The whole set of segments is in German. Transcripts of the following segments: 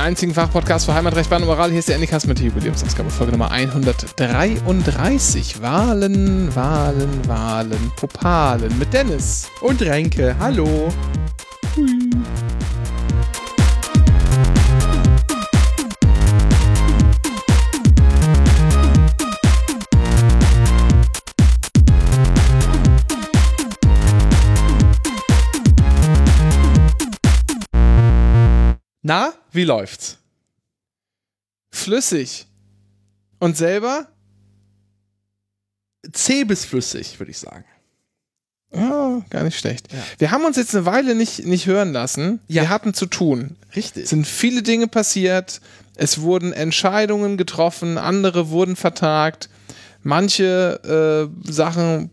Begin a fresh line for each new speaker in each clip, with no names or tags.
den einzigen Fachpodcast für Heimatrecht, Bahn und Moral. Hier ist der Endikas mit der Jubiläumsausgabe, Folge Nummer 133. Wahlen, Wahlen, Wahlen, Popalen mit Dennis.
Und Renke, hallo. Hui. Na, wie läuft's?
Flüssig. Und selber?
Zäh bis flüssig, würde ich sagen.
Oh, gar nicht schlecht. Ja. Wir haben uns jetzt eine Weile nicht, nicht hören lassen. Ja. Wir hatten zu tun.
Richtig.
Es sind viele Dinge passiert. Es wurden Entscheidungen getroffen, andere wurden vertagt. Manche äh, Sachen,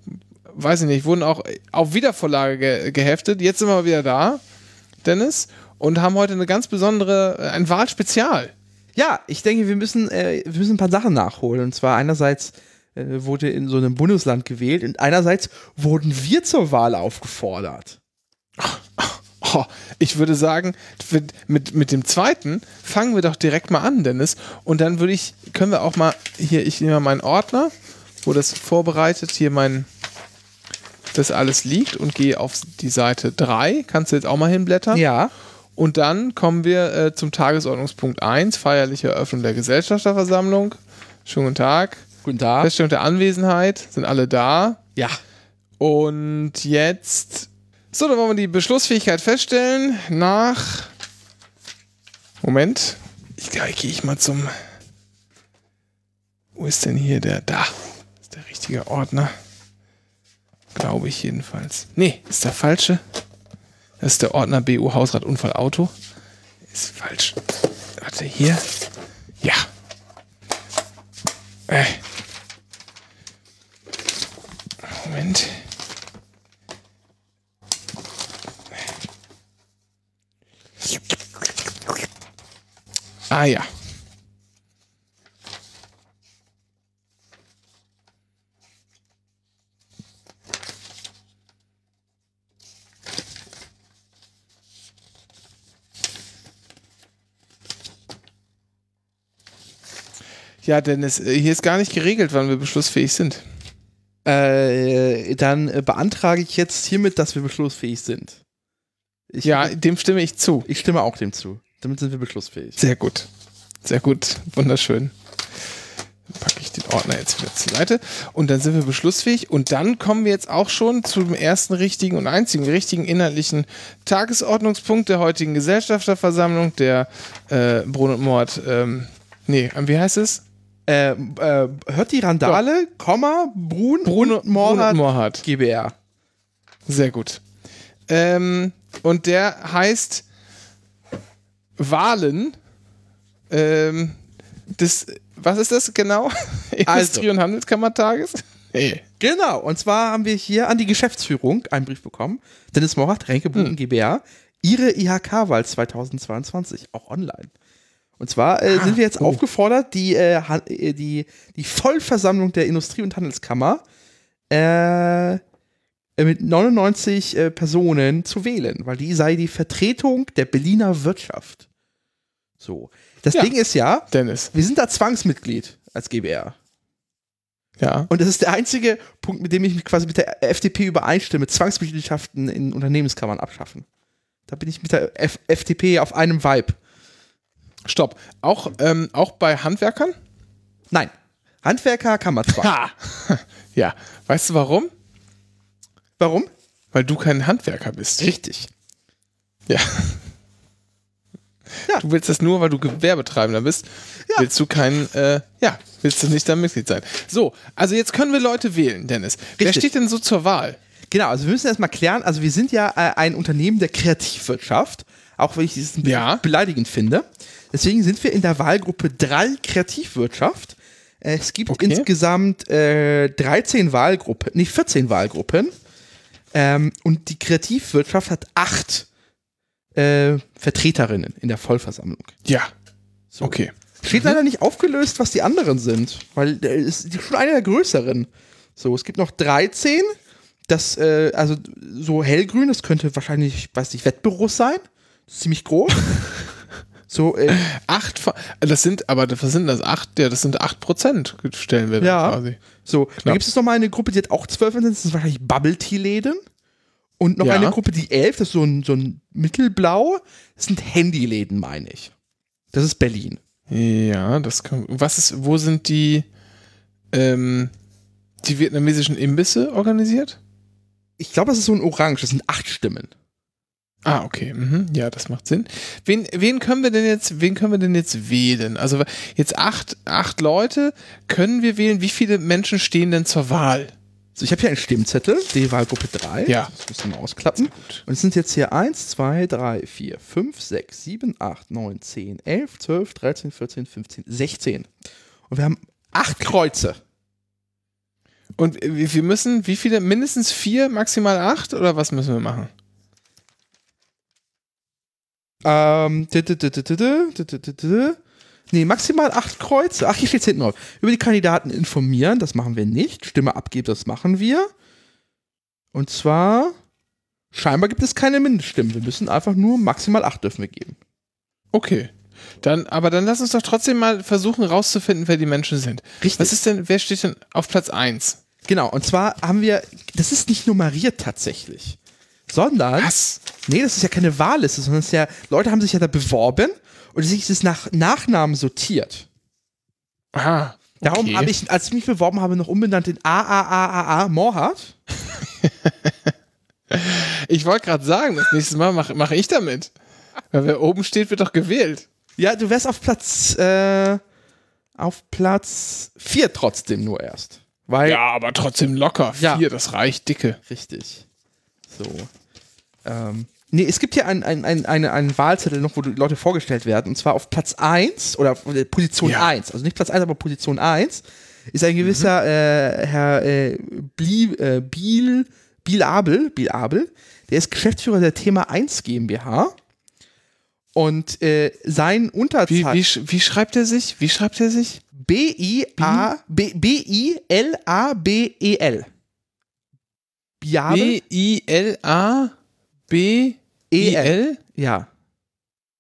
weiß ich nicht, wurden auch auf Wiedervorlage ge geheftet. Jetzt sind wir wieder da, Dennis und haben heute eine ganz besondere, äh, ein Wahlspezial.
Ja, ich denke, wir müssen, äh, wir müssen ein paar Sachen nachholen. Und zwar einerseits äh, wurde in so einem Bundesland gewählt und einerseits wurden wir zur Wahl aufgefordert.
Oh, ich würde sagen, mit, mit dem zweiten fangen wir doch direkt mal an, Dennis. Und dann würde ich, können wir auch mal, hier, ich nehme mal meinen Ordner, wo das vorbereitet, hier mein, das alles liegt und gehe auf die Seite 3. Kannst du jetzt auch mal hinblättern?
Ja.
Und dann kommen wir äh, zum Tagesordnungspunkt 1, feierliche Eröffnung der Gesellschafterversammlung. Schönen guten Tag.
Guten Tag.
Feststellung der Anwesenheit. Sind alle da?
Ja.
Und jetzt. So, dann wollen wir die Beschlussfähigkeit feststellen. Nach. Moment. Ich gehe ich mal zum. Wo ist denn hier der? Da. ist der richtige Ordner. Glaube ich jedenfalls. Nee, ist der falsche. Das ist der Ordner BU Hausrat Unfall Auto. Ist falsch. Warte, hier. Ja. Äh. Moment. Ah ja. Ja, Dennis, äh, hier ist gar nicht geregelt, wann wir beschlussfähig sind.
Äh, dann beantrage ich jetzt hiermit, dass wir beschlussfähig sind.
Ich, ja, dem stimme ich zu.
Ich stimme auch dem zu. Damit sind wir beschlussfähig.
Sehr gut. Sehr gut. Wunderschön. Dann packe ich den Ordner jetzt wieder zur Seite. Und dann sind wir beschlussfähig. Und dann kommen wir jetzt auch schon zum ersten richtigen und einzigen richtigen inhaltlichen Tagesordnungspunkt der heutigen Gesellschafterversammlung, der äh, Brun und Mord. Ähm, nee, wie heißt es?
Äh, äh, hört die Randale, Doch. Komma, Brun, Brun und Morhardt, Morhardt. GBR.
Sehr gut. Ähm, und der heißt Wahlen ähm, des, was ist das genau?
Industrie-
also. und Handelskammertages?
Hey. Genau, und zwar haben wir hier an die Geschäftsführung einen Brief bekommen. Dennis Morhardt, Renke Brun hm. GBR. Ihre IHK-Wahl 2022, auch online. Und zwar äh, ah, sind wir jetzt oh. aufgefordert, die, äh, äh, die, die Vollversammlung der Industrie- und Handelskammer äh, mit 99 äh, Personen zu wählen, weil die sei die Vertretung der Berliner Wirtschaft. So. Das ja, Ding ist ja,
Dennis.
wir sind da Zwangsmitglied als GBR.
Ja.
Und das ist der einzige Punkt, mit dem ich mich quasi mit der FDP übereinstimme: Zwangsmitgliedschaften in Unternehmenskammern abschaffen. Da bin ich mit der F FDP auf einem Vibe.
Stopp. Auch, ähm, auch bei Handwerkern?
Nein. Handwerker kann man zwar.
Ha. Ja. Weißt du warum?
Warum?
Weil du kein Handwerker bist.
Richtig.
Ja. ja. Du willst das nur, weil du Gewerbetreibender bist. Ja. Willst du kein, äh, ja, willst du nicht da Mitglied sein. So, also jetzt können wir Leute wählen, Dennis. Richtig. Wer steht denn so zur Wahl?
Genau, also wir müssen erstmal klären, also wir sind ja äh, ein Unternehmen der Kreativwirtschaft, auch wenn ich dieses
ja.
beleidigend finde. Deswegen sind wir in der Wahlgruppe 3 Kreativwirtschaft. Äh, es gibt okay. insgesamt äh, 13 Wahlgruppen, nicht 14 Wahlgruppen. Ähm, und die Kreativwirtschaft hat acht äh, Vertreterinnen in der Vollversammlung.
Ja. So. Okay.
Steht mhm. leider nicht aufgelöst, was die anderen sind, weil der ist schon eine der größeren. So, es gibt noch 13. Das, äh, also so hellgrün, das könnte wahrscheinlich, weiß nicht, Wettbüros sein. ziemlich groß. So, äh,
Acht, das sind, aber was sind das? Acht, ja, das sind acht Prozent, stellen wir
Ja.
quasi.
so. Da
Knapp.
gibt es noch mal eine Gruppe, die hat auch 12 sind, das ist wahrscheinlich Bubble Tea Läden. Und noch
Ja.
eine Gruppe, die 11, das ist so ein, so ein Mittelblau, das sind Handyläden, meine ich. Das ist Berlin.
Ja, das kann, was ist, wo sind die, ähm, die vietnamesischen Imbisse organisiert?
Ich glaube, das ist so ein Orange, das sind acht Stimmen.
Ah, okay. Mhm. Ja, das macht Sinn. Wen, wen können wir denn jetzt, wen können wir denn jetzt wählen? Also jetzt acht, acht Leute können wir wählen. Wie viele Menschen stehen denn zur Wahl?
So, ich habe hier einen Stimmzettel, die Wahlgruppe 3.
Ja.
Das müssen wir ausklappen.
Gut.
Und es sind jetzt hier 1, 2, 3, 4, 5, 6, 7, 8, 9, 10, 11, 12, 13, 14, 15, 16. Und wir haben acht Kreuze.
Und wir wir müssen, wie viele? Mindestens vier, maximal acht? Oder was müssen wir machen?
Ähm, nee, maximal acht Kreuze. Ach, hier steht hinten drauf. Über die Kandidaten informieren, das machen wir nicht. Stimme abgeben, das machen wir. Und zwar, scheinbar gibt es keine Mindeststimmen. Wir müssen einfach nur maximal acht dürfen wir geben.
Okay. Dann, aber dann lass uns doch trotzdem mal versuchen, rauszufinden, wer die Menschen sind.
Richtig.
Was ist denn, wer steht denn auf Platz 1?
Genau, und zwar haben wir, das ist nicht nummeriert tatsächlich sondern,
Was?
nee, das ist ja keine Wahlliste, sondern es ist ja, Leute haben sich ja da beworben und es ist nach Nachnamen sortiert.
Ah.
Darum
okay.
habe ich, als ich mich beworben habe, noch umbenannt in AAAAA Morhard.
Ich wollte gerade sagen, das nächste Mal mache mach ich damit. Weil wer oben steht, wird doch gewählt.
Ja, du wärst auf Platz, äh, auf Platz 4 trotzdem nur erst. Weil,
Ja, aber trotzdem locker.
Ja.
Vier, das reicht dicke.
Richtig. So. Ähm, nee, es gibt hier einen ein, ein, eine- einen Wahlzettel noch, wo die Leute vorgestellt werden. Und zwar auf Platz 1 oder äh, Position
Ja.
1. Also nicht Platz 1, aber Position 1 ist ein gewisser äh, Herr äh, Blie, äh, Biel, Biel Abel, Biel Abel. Der ist Geschäftsführer der Thema 1 GmbH. Und äh, sein
Wie,
Unterzahl
wie, sch- wie schreibt er sich? Wie schreibt er sich?
B-I-A B- B-I-L-A-B-E-L. Biabel?
B-I-L-A-B-I-L?
Ja.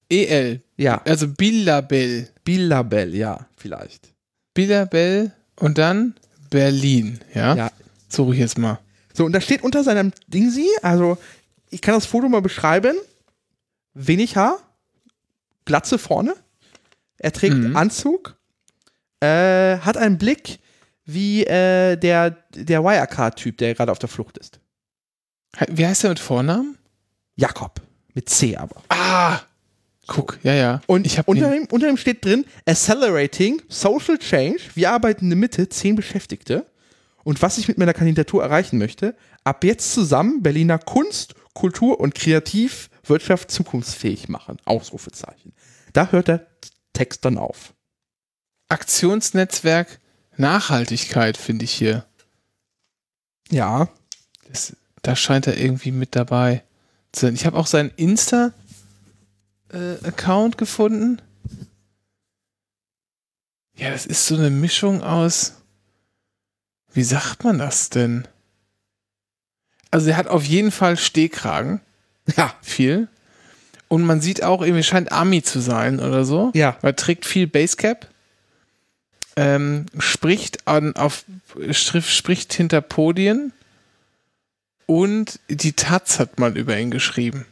E-L.
Ja.
Also Billabel.
Billabel, ja, vielleicht.
Billabel und dann Berlin. Ja?
Ja.
Suche ich jetzt mal.
So, und da steht unter seinem Ding sie, also ich kann das Foto mal beschreiben. Wenig Haar, Glatze vorne. Er trägt
Mhm.
Anzug, äh, hat einen Blick wie äh, der, der Wirecard-Typ, der gerade auf der Flucht ist.
Wie heißt er mit Vornamen?
Jakob. Mit C aber.
Ah! Guck, ja, ja.
Und
ich habe
unter, ihm, unter ihm steht drin, Accelerating Social Change. Wir arbeiten in der Mitte, zehn Beschäftigte. Und was ich mit meiner Kandidatur erreichen möchte, ab jetzt zusammen Berliner Kunst, Kultur und Kreativwirtschaft zukunftsfähig machen. Ausrufezeichen. Da hört der Text dann auf.
Aktionsnetzwerk Nachhaltigkeit, finde ich hier.
Ja.
Das, da scheint er irgendwie mit dabei sein. Ich habe auch seinen Insta-Account gefunden. Ja, das ist so eine Mischung aus. Wie sagt man das denn? Also, er hat auf jeden Fall Stehkragen.
Ja.
Viel. Und man sieht auch, irgendwie scheint Ami zu sein oder so.
Ja.
Er trägt viel Basecap. Ähm, spricht an, auf, spricht hinter Podien. Und die Taz hat mal über ihn geschrieben.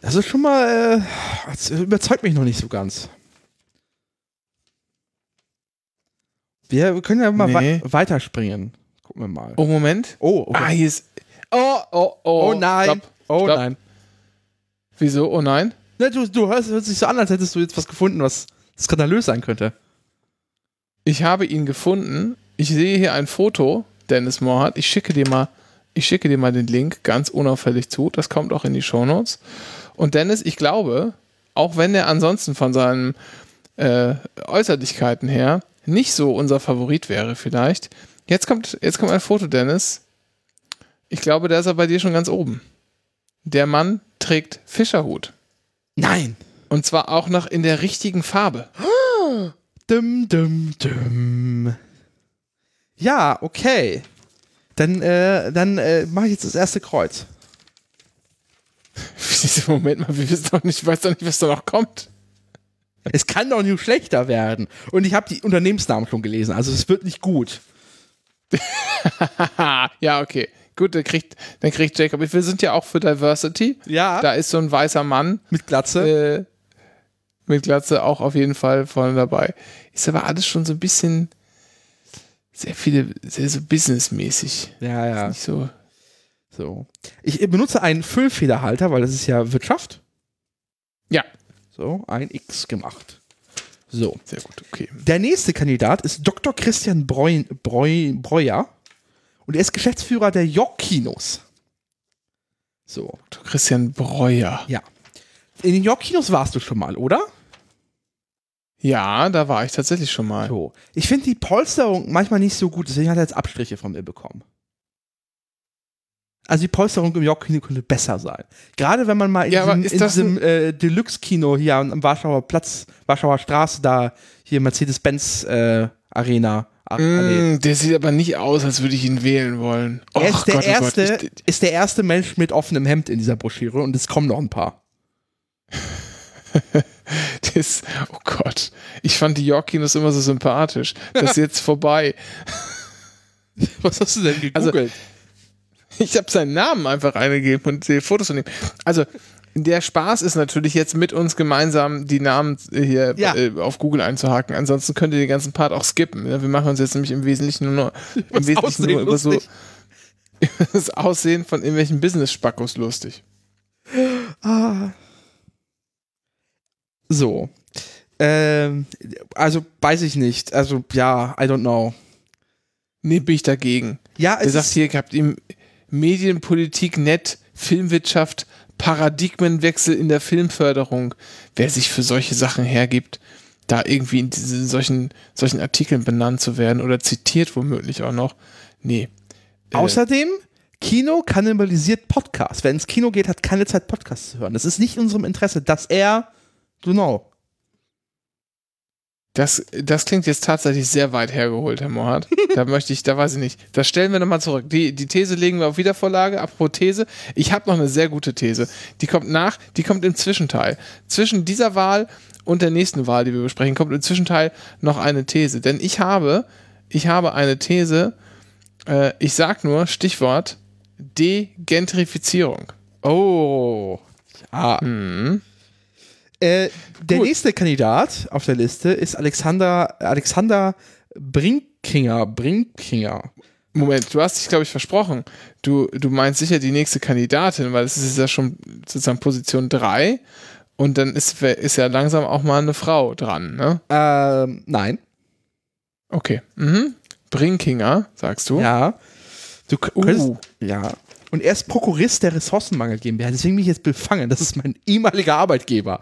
Das ist schon mal, äh, das überzeugt mich noch nicht so ganz. Wir, können ja mal
Nee.
wei weiterspringen. Gucken wir mal.
Oh, Moment.
Oh,
Ah, hier ist. Oh, oh, oh.
Oh nein.
Stopp.
Oh
Stopp.
nein.
Wieso? Oh nein.
Ne, du, du hörst, hört sich so an, als hättest du jetzt was gefunden, was skandalös sein könnte.
Ich habe ihn gefunden. Ich sehe hier ein Foto, Dennis Mohrhardt. Ich schicke dir mal, ich schicke dir mal den Link ganz unauffällig zu. Das kommt auch in die Shownotes. Und Dennis, ich glaube, auch wenn er ansonsten von seinen äh, Äußerlichkeiten her nicht so unser Favorit wäre, vielleicht. Jetzt kommt, jetzt kommt ein Foto, Dennis. Ich glaube, der ist er bei dir schon ganz oben. Der Mann trägt Fischerhut.
Nein.
Und zwar auch noch in der richtigen Farbe.
Dum, dum, dum. Ja, okay. Dann, äh, dann äh, mache ich jetzt das erste Kreuz.
Moment mal, wir wissen doch nicht, ich weiß doch nicht, was da noch kommt.
Es kann doch nicht schlechter werden. Und ich habe die Unternehmensnamen schon gelesen, also es wird nicht gut.
ja, okay. Gut, dann kriegt, dann kriegt Jacob. Wir sind ja auch für Diversity.
Ja.
Da ist so ein weißer Mann.
Mit Glatze.
Äh, mit Glatze auch auf jeden Fall vorne dabei. Ist aber alles schon so ein bisschen sehr viele, sehr so businessmäßig.
Ja, ja.
Nicht so.
So. Ich benutze einen Füllfederhalter, weil das ist ja Wirtschaft.
Ja.
So, ein X gemacht. So.
Sehr gut, okay.
Der nächste Kandidat ist Dr. Christian Breu, Breu, Breuer und er ist Geschäftsführer der York Kinos. So.
Dr. Christian Breuer.
Ja. In den York Kinos warst du schon mal, oder?
Ja, da war ich tatsächlich schon mal.
So. Ich finde die Polsterung manchmal nicht so gut, deswegen hat er jetzt Abstriche von mir bekommen. Also die Polsterung im York-Kino könnte besser sein. Gerade wenn man mal in
Ja,
diesem, in diesem äh, Deluxe-Kino hier am Warschauer Platz, Warschauer Straße, da hier Mercedes-Benz äh, Arena. Ach.
Mm, der sieht aber nicht aus, als würde ich ihn wählen wollen.
Er
Och
ist der,
Gott, oh Gott,
erste,
ich-
ist der erste Mensch mit offenem Hemd in dieser Broschüre und es kommen noch ein paar.
Das, oh Gott. Ich fand die York-Kinos immer so sympathisch. Das ist jetzt vorbei.
Was hast du denn
Also,
gegoogelt?
Ich habe seinen Namen einfach eingegeben und sehe Fotos von ihm. Also, der Spaß ist natürlich jetzt mit uns gemeinsam die Namen hier
Ja.
äh, auf Google einzuhaken. Ansonsten könnt ihr den ganzen Part auch skippen. ne? Wir machen uns jetzt nämlich im Wesentlichen nur, noch, im Wesentlichen nur über so das Aussehen von irgendwelchen Business-Spackos lustig.
Ah. So. Ähm, also weiß ich nicht. Also ja, I don't know.
Nee, bin ich dagegen.
Ja,
Er
es
sagt
ist,
hier, gehabt ihm Medienpolitik nett, Filmwirtschaft, Paradigmenwechsel in der Filmförderung. Wer sich für solche Sachen hergibt, da irgendwie in diesen, solchen, solchen Artikeln benannt zu werden oder zitiert womöglich auch noch. Nee. Äh,
außerdem Kino kannibalisiert Podcast. Wer ins Kino geht, hat keine Zeit Podcasts zu hören. Das ist nicht in unserem Interesse, dass er genau.
Das, das klingt jetzt tatsächlich sehr weit hergeholt, Herr Mohat. Da möchte ich, da weiß ich nicht. Das stellen wir nochmal zurück. Die, die These legen wir auf Wiedervorlage. Apropos These, ich habe noch eine sehr gute These. Die kommt nach, die kommt im Zwischenteil. Zwischen dieser Wahl und der nächsten Wahl, die wir besprechen, kommt im Zwischenteil noch eine These. Denn ich habe, ich habe eine These, äh, ich sag nur, Stichwort Degentrifizierung.
Oh. Ja.
Mhm.
Äh, der
Gut.
nächste Kandidat auf der Liste ist Alexander, Alexander Brinkinger. Brinkinger.
Moment, du hast dich, glaube ich, versprochen. Du, du meinst sicher die nächste Kandidatin, weil es ist ja schon sozusagen Position 3 und dann ist, ist ja langsam auch mal eine Frau dran, ne?
Ähm, nein.
Okay. Mhm. Brinkinger, sagst du?
Ja. Du könntest,
Uh,
Ja. Und er ist Prokurist der Ressourcenmangel GmbH. Deswegen bin ich jetzt befangen. Das ist mein ehemaliger Arbeitgeber.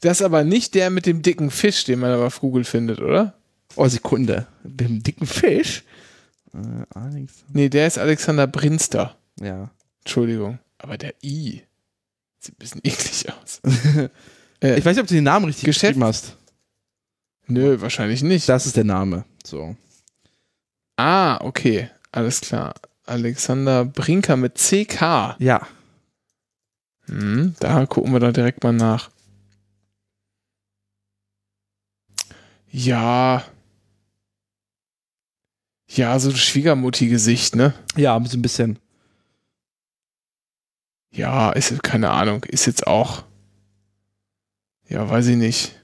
Das ist aber nicht der mit dem dicken Fisch, den man aber auf Google findet, oder?
Oh, Sekunde. Mit dem dicken Fisch. Äh.
Nee, der ist Alexander Brinster.
Ja.
Entschuldigung. Aber der I sieht ein bisschen eklig aus. Äh,
Ich weiß nicht, ob du den Namen richtig
Geschäft-
geschrieben hast.
Nö, wahrscheinlich nicht.
Das ist der Name. So.
Ah, okay. Alles klar. Alexander Brinker mit CK.
Ja.
Hm, da gucken wir doch direkt mal nach. Ja. Ja, so ein Schwiegermutti-Gesicht, ne?
Ja, so ein bisschen.
Ja, ist keine Ahnung. Ist jetzt auch. Ja, weiß ich nicht.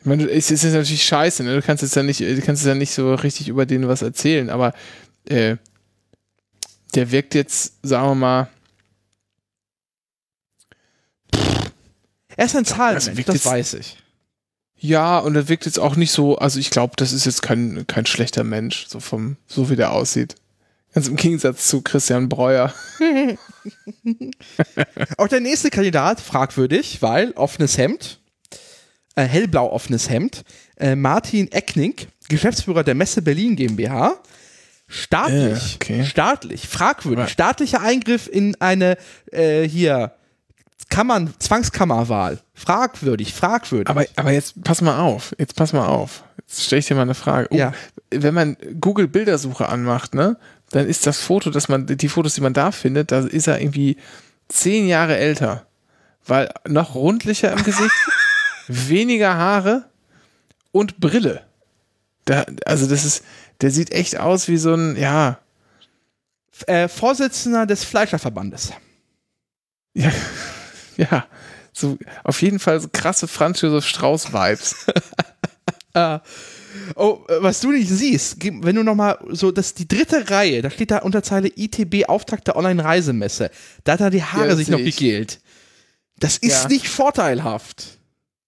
Ich meine, es ist jetzt natürlich scheiße, ne? Du kannst jetzt ja nicht, du kannst jetzt ja nicht so richtig über den was erzählen, aber äh, der wirkt jetzt, sagen wir mal,
Er ist ein Zahlenmensch,
Also
das
jetzt-
weiß ich.
Ja, und er wirkt jetzt auch nicht so, also ich glaube, das ist jetzt kein, kein schlechter Mensch, so vom, so wie der aussieht. Ganz im Gegensatz zu Christian Breuer.
Auch der nächste Kandidat fragwürdig, weil offenes Hemd, äh, hellblau offenes Hemd, äh, Martin Eckning, Geschäftsführer der Messe Berlin GmbH, staatlich,
Äh, okay.
staatlich, fragwürdig, staatlicher Eingriff in eine äh, hier Kammern, Zwangskammerwahl, fragwürdig, fragwürdig.
Aber, aber jetzt pass mal auf, jetzt pass mal auf. Jetzt stelle ich dir mal eine Frage. Oh,
Ja.
Wenn man Google Bildersuche anmacht, ne, dann ist das Foto, dass man, die Fotos, die man da findet, da ist er irgendwie zehn Jahre älter. Weil noch rundlicher im Gesicht, weniger Haare und Brille. Da, also das ist, der sieht echt aus wie so ein, ja,
Äh, Vorsitzender des Fleischerverbandes.
ja, ja, so auf jeden Fall so krasse Franz Josef Strauß Vibes.
Oh, äh, was du nicht siehst, wenn du nochmal so, das ist die dritte Reihe, da steht da unter Zeile ITB Auftakt der Online-Reisemesse. Da hat er die Haare
Ja,
sich noch
ich.
gegelt. Das ist
Ja.
nicht vorteilhaft.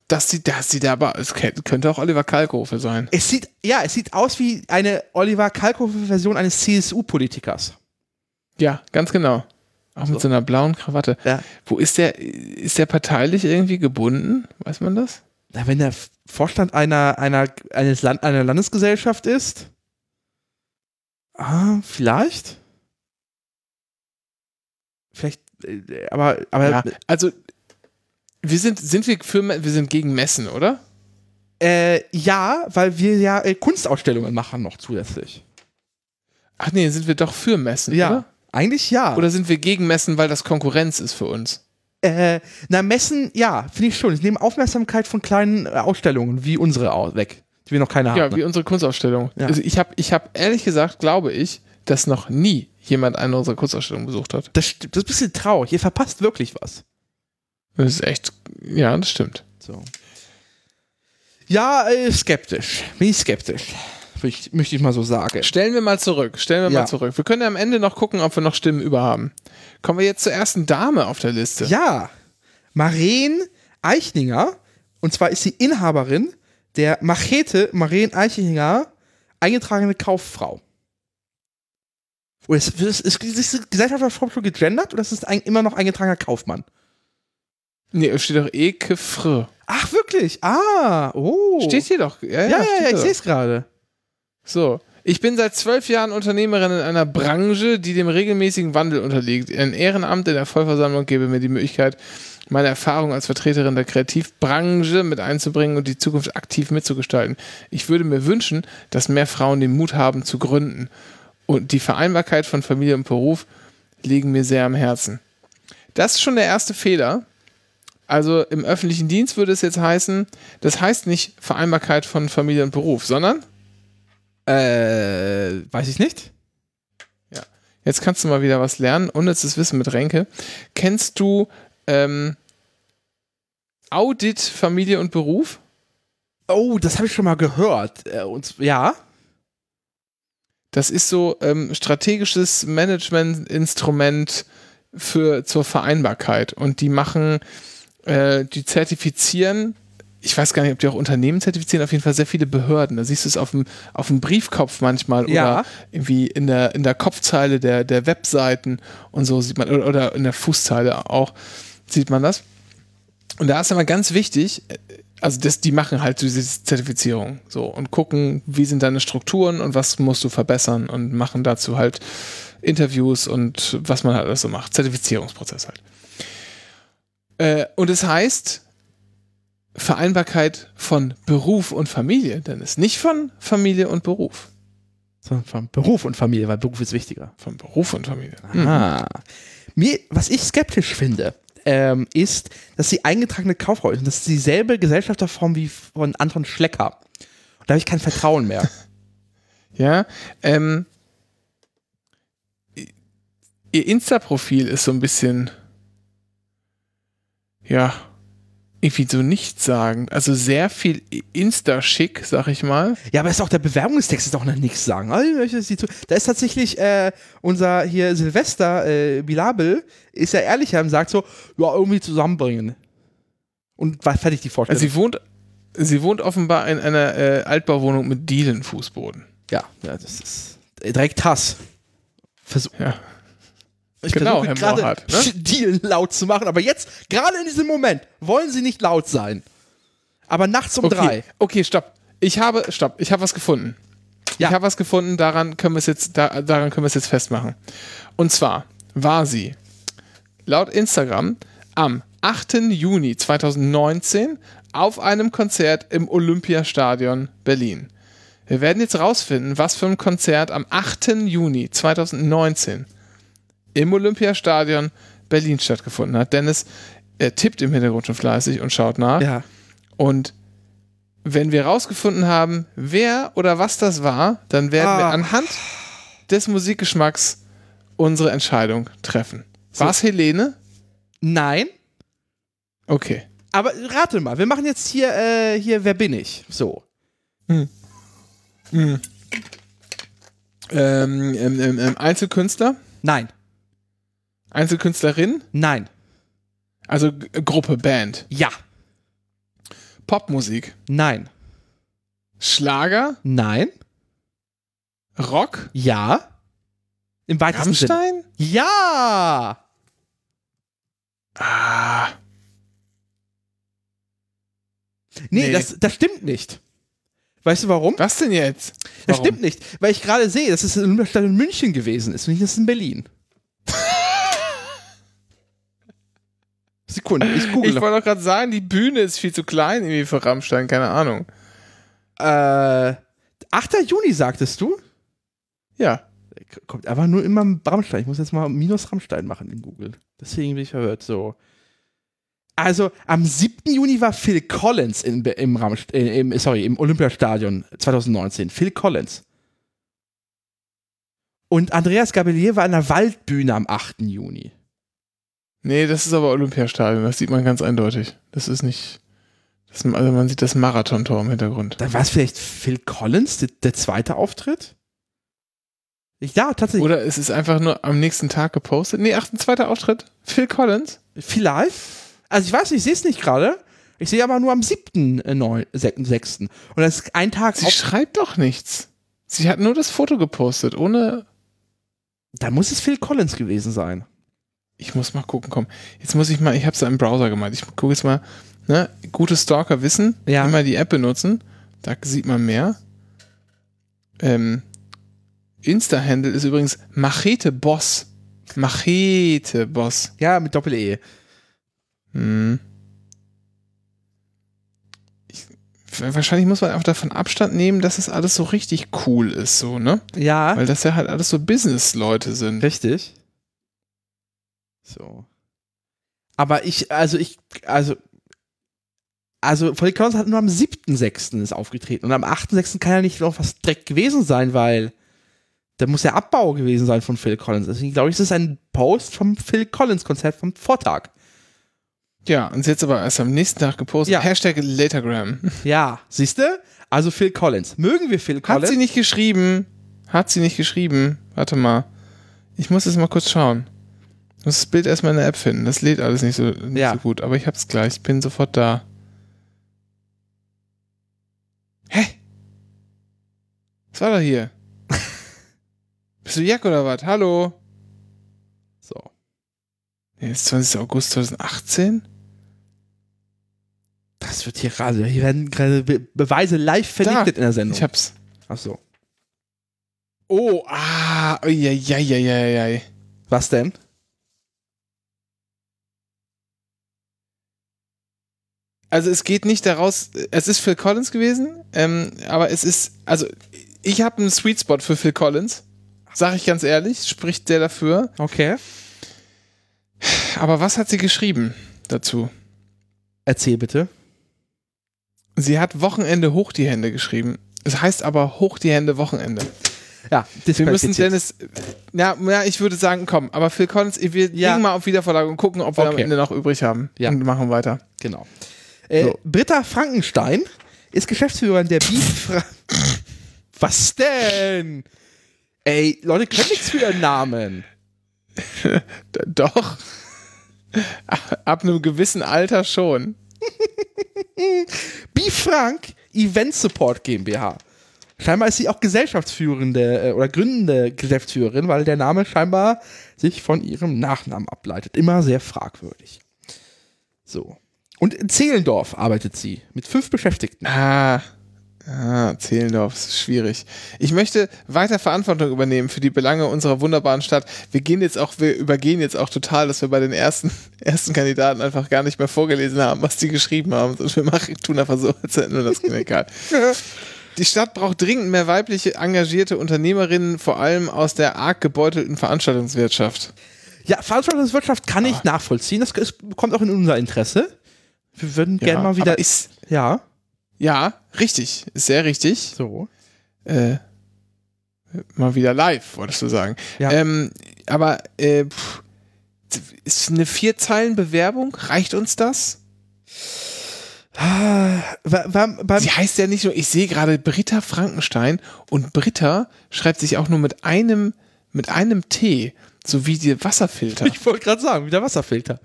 Das sieht, das sieht aber, es könnte auch Oliver Kalkofe sein.
Es sieht, ja, es sieht aus wie eine Oliver Kalkofe-Version eines CSU-Politikers.
Ja, ganz genau. Auch mit so einer blauen Krawatte.
Ja.
Wo ist der, ist der parteilich irgendwie gebunden? Weiß man das?
Na, wenn der Vorstand einer, einer, eines Land, einer Landesgesellschaft ist? Ah, vielleicht? Vielleicht, äh, aber, aber
Ja, also wir sind, sind wir für, wir sind gegen Messen, oder?
Äh, ja, weil wir ja äh, Kunstausstellungen machen noch zusätzlich.
Ach nee, sind wir doch für Messen, oder?
Eigentlich ja.
Oder sind wir gegen Messen, weil das Konkurrenz ist für uns?
äh, na, Messen, ja, finde ich schon. Sie nehmen Aufmerksamkeit von kleinen äh, Ausstellungen wie unsere weg, die wir noch keine
Ja,
haben.
wie unsere Kunstausstellung.
Ja.
Also ich habe ich hab ehrlich gesagt, glaube ich, dass noch nie jemand eine unserer Kunstausstellungen besucht hat.
das, das ist ein bisschen traurig. Ihr verpasst wirklich was.
Das ist echt, ja, das stimmt.
So. Ja, äh, skeptisch. Bin ich skeptisch. Ich, möchte ich mal so sagen.
Stellen wir mal zurück, stellen wir
Ja.
mal zurück. Wir können ja am Ende noch gucken, ob wir noch Stimmen über haben. Kommen wir jetzt zur ersten Dame auf der Liste.
Ja, Maren Eichninger, und zwar ist sie Inhaberin der Machete Maren Eichninger eingetragene Kauffrau. Oder ist, ist, ist, ist die Gesellschaftsform schon gegendert oder ist es ein, immer noch eingetragener Kaufmann?
Nee, es steht doch Eke Fr.
Ach, wirklich? Ah, oh.
Steht hier doch. Ja,
ja, ja, ja, ich sehe es gerade.
So. Ich bin seit zwölf Jahren Unternehmerin in einer Branche, die dem regelmäßigen Wandel unterliegt. Ein Ehrenamt in der Vollversammlung gebe mir die Möglichkeit, meine Erfahrung als Vertreterin der Kreativbranche mit einzubringen und die Zukunft aktiv mitzugestalten. Ich würde mir wünschen, dass mehr Frauen den Mut haben zu gründen. Und die Vereinbarkeit von Familie und Beruf liegen mir sehr am Herzen. Das ist schon der erste Fehler. Also im öffentlichen Dienst würde es jetzt heißen, das heißt nicht Vereinbarkeit von Familie und Beruf, sondern
Äh, weiß ich nicht.
Jetzt kannst du mal wieder was lernen. Unnützes Wissen mit Renke. Kennst du ähm, Audit, Familie und Beruf?
Oh, das habe ich schon mal gehört. Äh, und, ja.
Das ist so ähm, strategisches Management-Instrument für zur Vereinbarkeit. Und die machen, äh, die zertifizieren, ich weiß gar nicht, ob die auch Unternehmen zertifizieren, auf jeden Fall sehr viele Behörden. Da siehst du es auf dem, auf dem Briefkopf manchmal
Ja.
oder irgendwie in der, in der Kopfzeile der, der Webseiten und so sieht man, oder, in der Fußzeile auch, sieht man das. Und da ist aber ganz wichtig, äh, also das, die machen halt diese Zertifizierung so und gucken, wie sind deine Strukturen und was musst du verbessern und machen dazu halt Interviews und was man halt alles so macht. Zertifizierungsprozess halt. Äh, und es heißt Vereinbarkeit von Beruf und Familie, denn es ist nicht von Familie und Beruf.
So, Von Beruf und Familie, weil Beruf ist wichtiger.
Von Beruf und Familie.
Ah. Mir, was ich skeptisch finde, ähm, ist, dass sie eingetragene Kauffrau ist. Und das ist dieselbe Gesellschafterform wie von Anton Schlecker. Und da habe ich kein Vertrauen mehr.
Ja, ähm, ihr Insta-Profil ist so ein bisschen, ja, irgendwie so nichtssagend. Also sehr viel Insta-Schick, sag ich mal.
ja, aber ist auch der Bewerbungstext ist auch noch nichts sagen. Da ist tatsächlich äh, unser hier Silvester äh, Bilabel, ist ja ehrlicher und sagt so, ja, irgendwie zusammenbringen. Und war fertig die Vorstellung.
Also sie wohnt, sie wohnt offenbar in einer äh, Altbauwohnung mit Dielenfußboden.
ja, ja, das ist direkt Hass. Versuch,
Ja.
Ich
Genau,
versuche
Herr
gerade
ne?
Deal laut zu machen, aber jetzt, gerade in diesem Moment, wollen sie nicht laut sein. Aber nachts um
Okay,
drei.
okay, stopp. Ich habe, stopp, ich habe was gefunden.
Ja.
Ich habe was gefunden, daran können wir es jetzt, da, daran können wir es jetzt festmachen. Und zwar war sie laut Instagram am 8. Juni 2019 auf einem Konzert im Olympiastadion Berlin. Wir werden jetzt rausfinden, was für ein Konzert am 8. Juni 2019 im Olympiastadion Berlin stattgefunden hat. Dennis er tippt im Hintergrund schon fleißig und schaut nach.
Ja.
Und wenn wir rausgefunden haben, wer oder was das war, dann werden wir
Ah.
anhand des Musikgeschmacks unsere Entscheidung treffen.
So.
War es Helene?
Nein.
Okay.
Aber rate mal, wir machen jetzt hier, äh, hier, wer bin ich? So.
Ähm, ähm, ähm, ähm, Einzelkünstler?
Nein.
Einzelkünstlerin?
Nein.
Also Gruppe, Band.
Ja.
Popmusik.
Nein.
Schlager?
Nein.
Rock?
Ja. Im weitesten Sinne.
Rammstein?
Ja.
Ah.
Nee,
Nee.
Das, das stimmt nicht. Weißt du warum?
Was denn jetzt?
Das
Warum?
stimmt nicht, weil ich gerade sehe, dass es in München gewesen ist und nicht das in Berlin. Sekunde, ich google.
Ich wollte doch gerade sagen, die Bühne ist viel zu klein irgendwie für Rammstein, keine Ahnung.
äh, 8. Juni sagtest du?
Ja.
Kommt einfach nur immer Rammstein. Ich muss jetzt mal minus Rammstein machen in Google. Deswegen bin ich verwirrt. So. Also am 7. Juni war Phil Collins in, im, Rammst äh, im, sorry, im Olympiastadion 2019. Phil Collins. Und Andreas Gabelier war an der Waldbühne am 8. Juni.
Nee, das ist aber Olympiastadion, das sieht man ganz eindeutig. Das ist nicht. Das, also man sieht das Marathontor im Hintergrund.
Dann war es vielleicht Phil Collins, der, der zweite Auftritt? Ich, ja, tatsächlich.
Oder es ist einfach nur am nächsten Tag gepostet. Nee, ach, ein zweiter Auftritt. Phil Collins.
Vielleicht. Also ich weiß nicht, ich sehe es nicht gerade. Ich sehe aber nur am 7. äh, neu- sech- 6. Und das ist ein Tag
Sie schreibt doch nichts. Sie hat nur das Foto gepostet, ohne.
Da muss es Phil Collins gewesen sein.
Ich muss mal gucken, komm. Jetzt muss ich mal, ich habe es im Browser gemeint. Ich gucke jetzt mal, ne? Gute Stalker wissen,
Ja.
immer die App benutzen. Da sieht man mehr. Ähm, Insta-Handle ist übrigens Machete Boss. Machete Boss.
Ja, mit Doppel-E.
Hm. Ich, wahrscheinlich muss man einfach davon Abstand nehmen, dass es alles so richtig cool ist, so, ne?
Ja,
Weil das ja halt alles so Business-Leute sind.
richtig. So. Aber ich, also ich, also, also Phil Collins hat nur am 7.6. ist aufgetreten. Und am 8.6. kann ja nicht noch was direkt gewesen sein, weil da muss ja Abbau gewesen sein von Phil Collins. Deswegen glaube ich, es ist ein Post vom Phil Collins Konzert vom Vortag.
Ja, und sie jetzt aber erst am nächsten Tag gepostet.
Ja.
Hashtag Latergram.
Ja, siehst du? Also Phil Collins. Mögen wir Phil
Hat
Collins?
sie nicht geschrieben. Hat sie nicht geschrieben. Warte mal. Ich muss jetzt mal kurz schauen. Muss das Bild erstmal in der App finden. Das lädt alles nicht so, nicht
Ja.
so gut. Aber ich hab's gleich. Ich bin sofort da. Hä? Was war da hier? Bist du Jack oder was? Hallo?
so.
Nee, ist 20. August 2018?
Das wird hier gerade, hier werden gerade Be Beweise live vernichtet in der Sendung.
Ich hab's.
Ach so.
Oh, ah, ja, ja, ja, ja, ja.
Was denn?
Also es geht nicht daraus, es ist Phil Collins gewesen, ähm, aber es ist, also ich habe einen Sweet Spot für Phil Collins, sage ich ganz ehrlich, spricht der dafür.
Okay.
Aber was hat sie geschrieben dazu?
Erzähl bitte.
Sie hat Wochenende hoch die Hände geschrieben. Es heißt aber hoch die Hände Wochenende.
Ja,
Wir müssen. Dennis, ja, ja, ich würde sagen, komm, aber Phil Collins, wir
Ja.
legen mal auf Wiedervorlage und gucken, ob wir am
Okay.
Ende noch übrig haben.
Ja.
Und machen weiter.
Genau. Äh,
So.
Britta Frankenstein ist Geschäftsführerin der Bifra. Was denn? Ey, Leute können nichts für ihren Namen.
Doch. Ab einem gewissen Alter schon.
Bifrank Event Support GmbH. Scheinbar ist sie auch Gesellschaftsführende äh, oder gründende Geschäftsführerin, weil der Name scheinbar sich von ihrem Nachnamen ableitet. Immer sehr fragwürdig. So. Und in Zehlendorf arbeitet sie mit fünf Beschäftigten.
Ah, ah Zehlendorf, das ist schwierig. Ich möchte weiter Verantwortung übernehmen für die Belange unserer wunderbaren Stadt. Wir gehen jetzt auch, wir übergehen jetzt auch total, dass wir bei den ersten, ersten Kandidaten einfach gar nicht mehr vorgelesen haben, was die geschrieben haben. Und wir machen, tun einfach so, als hätten wir das egal. Die Stadt braucht dringend mehr weibliche, engagierte Unternehmerinnen, vor allem aus der arg gebeutelten Veranstaltungswirtschaft.
Ja, Veranstaltungswirtschaft kann ich nachvollziehen. Das, das kommt auch in unser Interesse. Wir würden gerne mal wieder.
Ist,
ja,
ja, richtig. Ist sehr richtig.
so.
Äh, mal wieder live, wolltest du sagen.
Ja.
Ähm, aber äh, pff, ist eine vier Zeilen Bewerbung? Reicht uns das?
Beim,
Sie heißt ja nicht nur, ich sehe gerade Britta Frankenstein und Britta schreibt sich auch nur mit einem, mit einem T, so wie die Wasserfilter.
ich wollte gerade sagen, wieder Wasserfilter.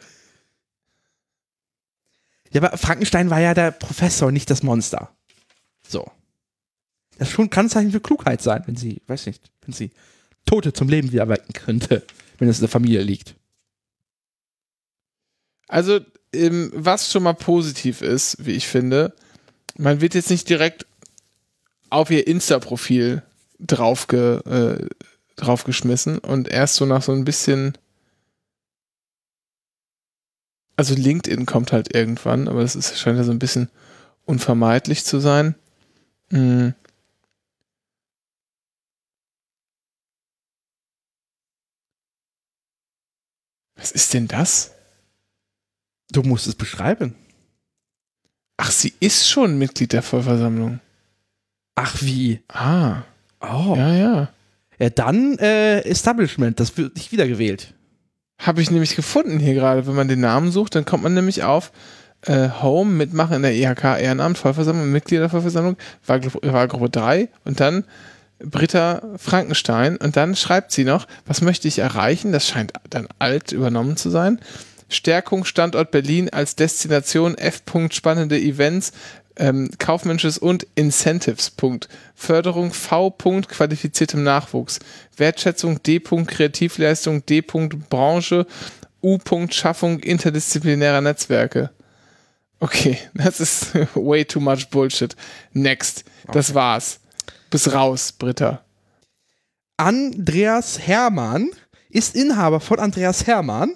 Ja, aber Frankenstein war ja der Professor, nicht das Monster. So. Das schon kann ein Zeichen für Klugheit sein, wenn sie, weiß nicht, wenn sie Tote zum Leben wieder erwecken könnte, wenn es in der Familie liegt.
Also, ähm, was schon mal positiv ist, wie ich finde, man wird jetzt nicht direkt auf ihr Insta-Profil draufge, äh, draufgeschmissen und erst so nach so ein bisschen. Also LinkedIn kommt halt irgendwann, aber das ist, scheint ja so ein bisschen unvermeidlich zu sein. Hm. Was ist denn das?
Du musst es beschreiben.
Ach, sie ist schon Mitglied der Vollversammlung.
Ach wie?
Ah,
Oh.
ja, ja.
Ja, dann äh, Establishment, das wird nicht wiedergewählt.
Habe ich nämlich gefunden hier gerade. Wenn man den Namen sucht, dann kommt man nämlich auf äh, Home, Mitmachen in der IHK Ehrenamt, Vollversammlung, Mitglied der Vollversammlung, Wahlgruppe, Wahlgruppe 3 und dann Britta Frankenstein und dann schreibt sie noch, was möchte ich erreichen? Das scheint dann alt übernommen zu sein. Stärkung Standort Berlin als Destination, F. -Punkt, spannende Events, ähm, kaufmännisches und Incentives. Punkt. Förderung V. -Punkt, qualifiziertem Nachwuchs. Wertschätzung D. -Punkt, Kreativleistung D. -Punkt, Branche U. -Punkt, Schaffung interdisziplinärer Netzwerke. Okay, das ist way too much Bullshit. Next. Das war's. Bis raus, Britta.
Andreas Hermann ist Inhaber von Andreas Hermann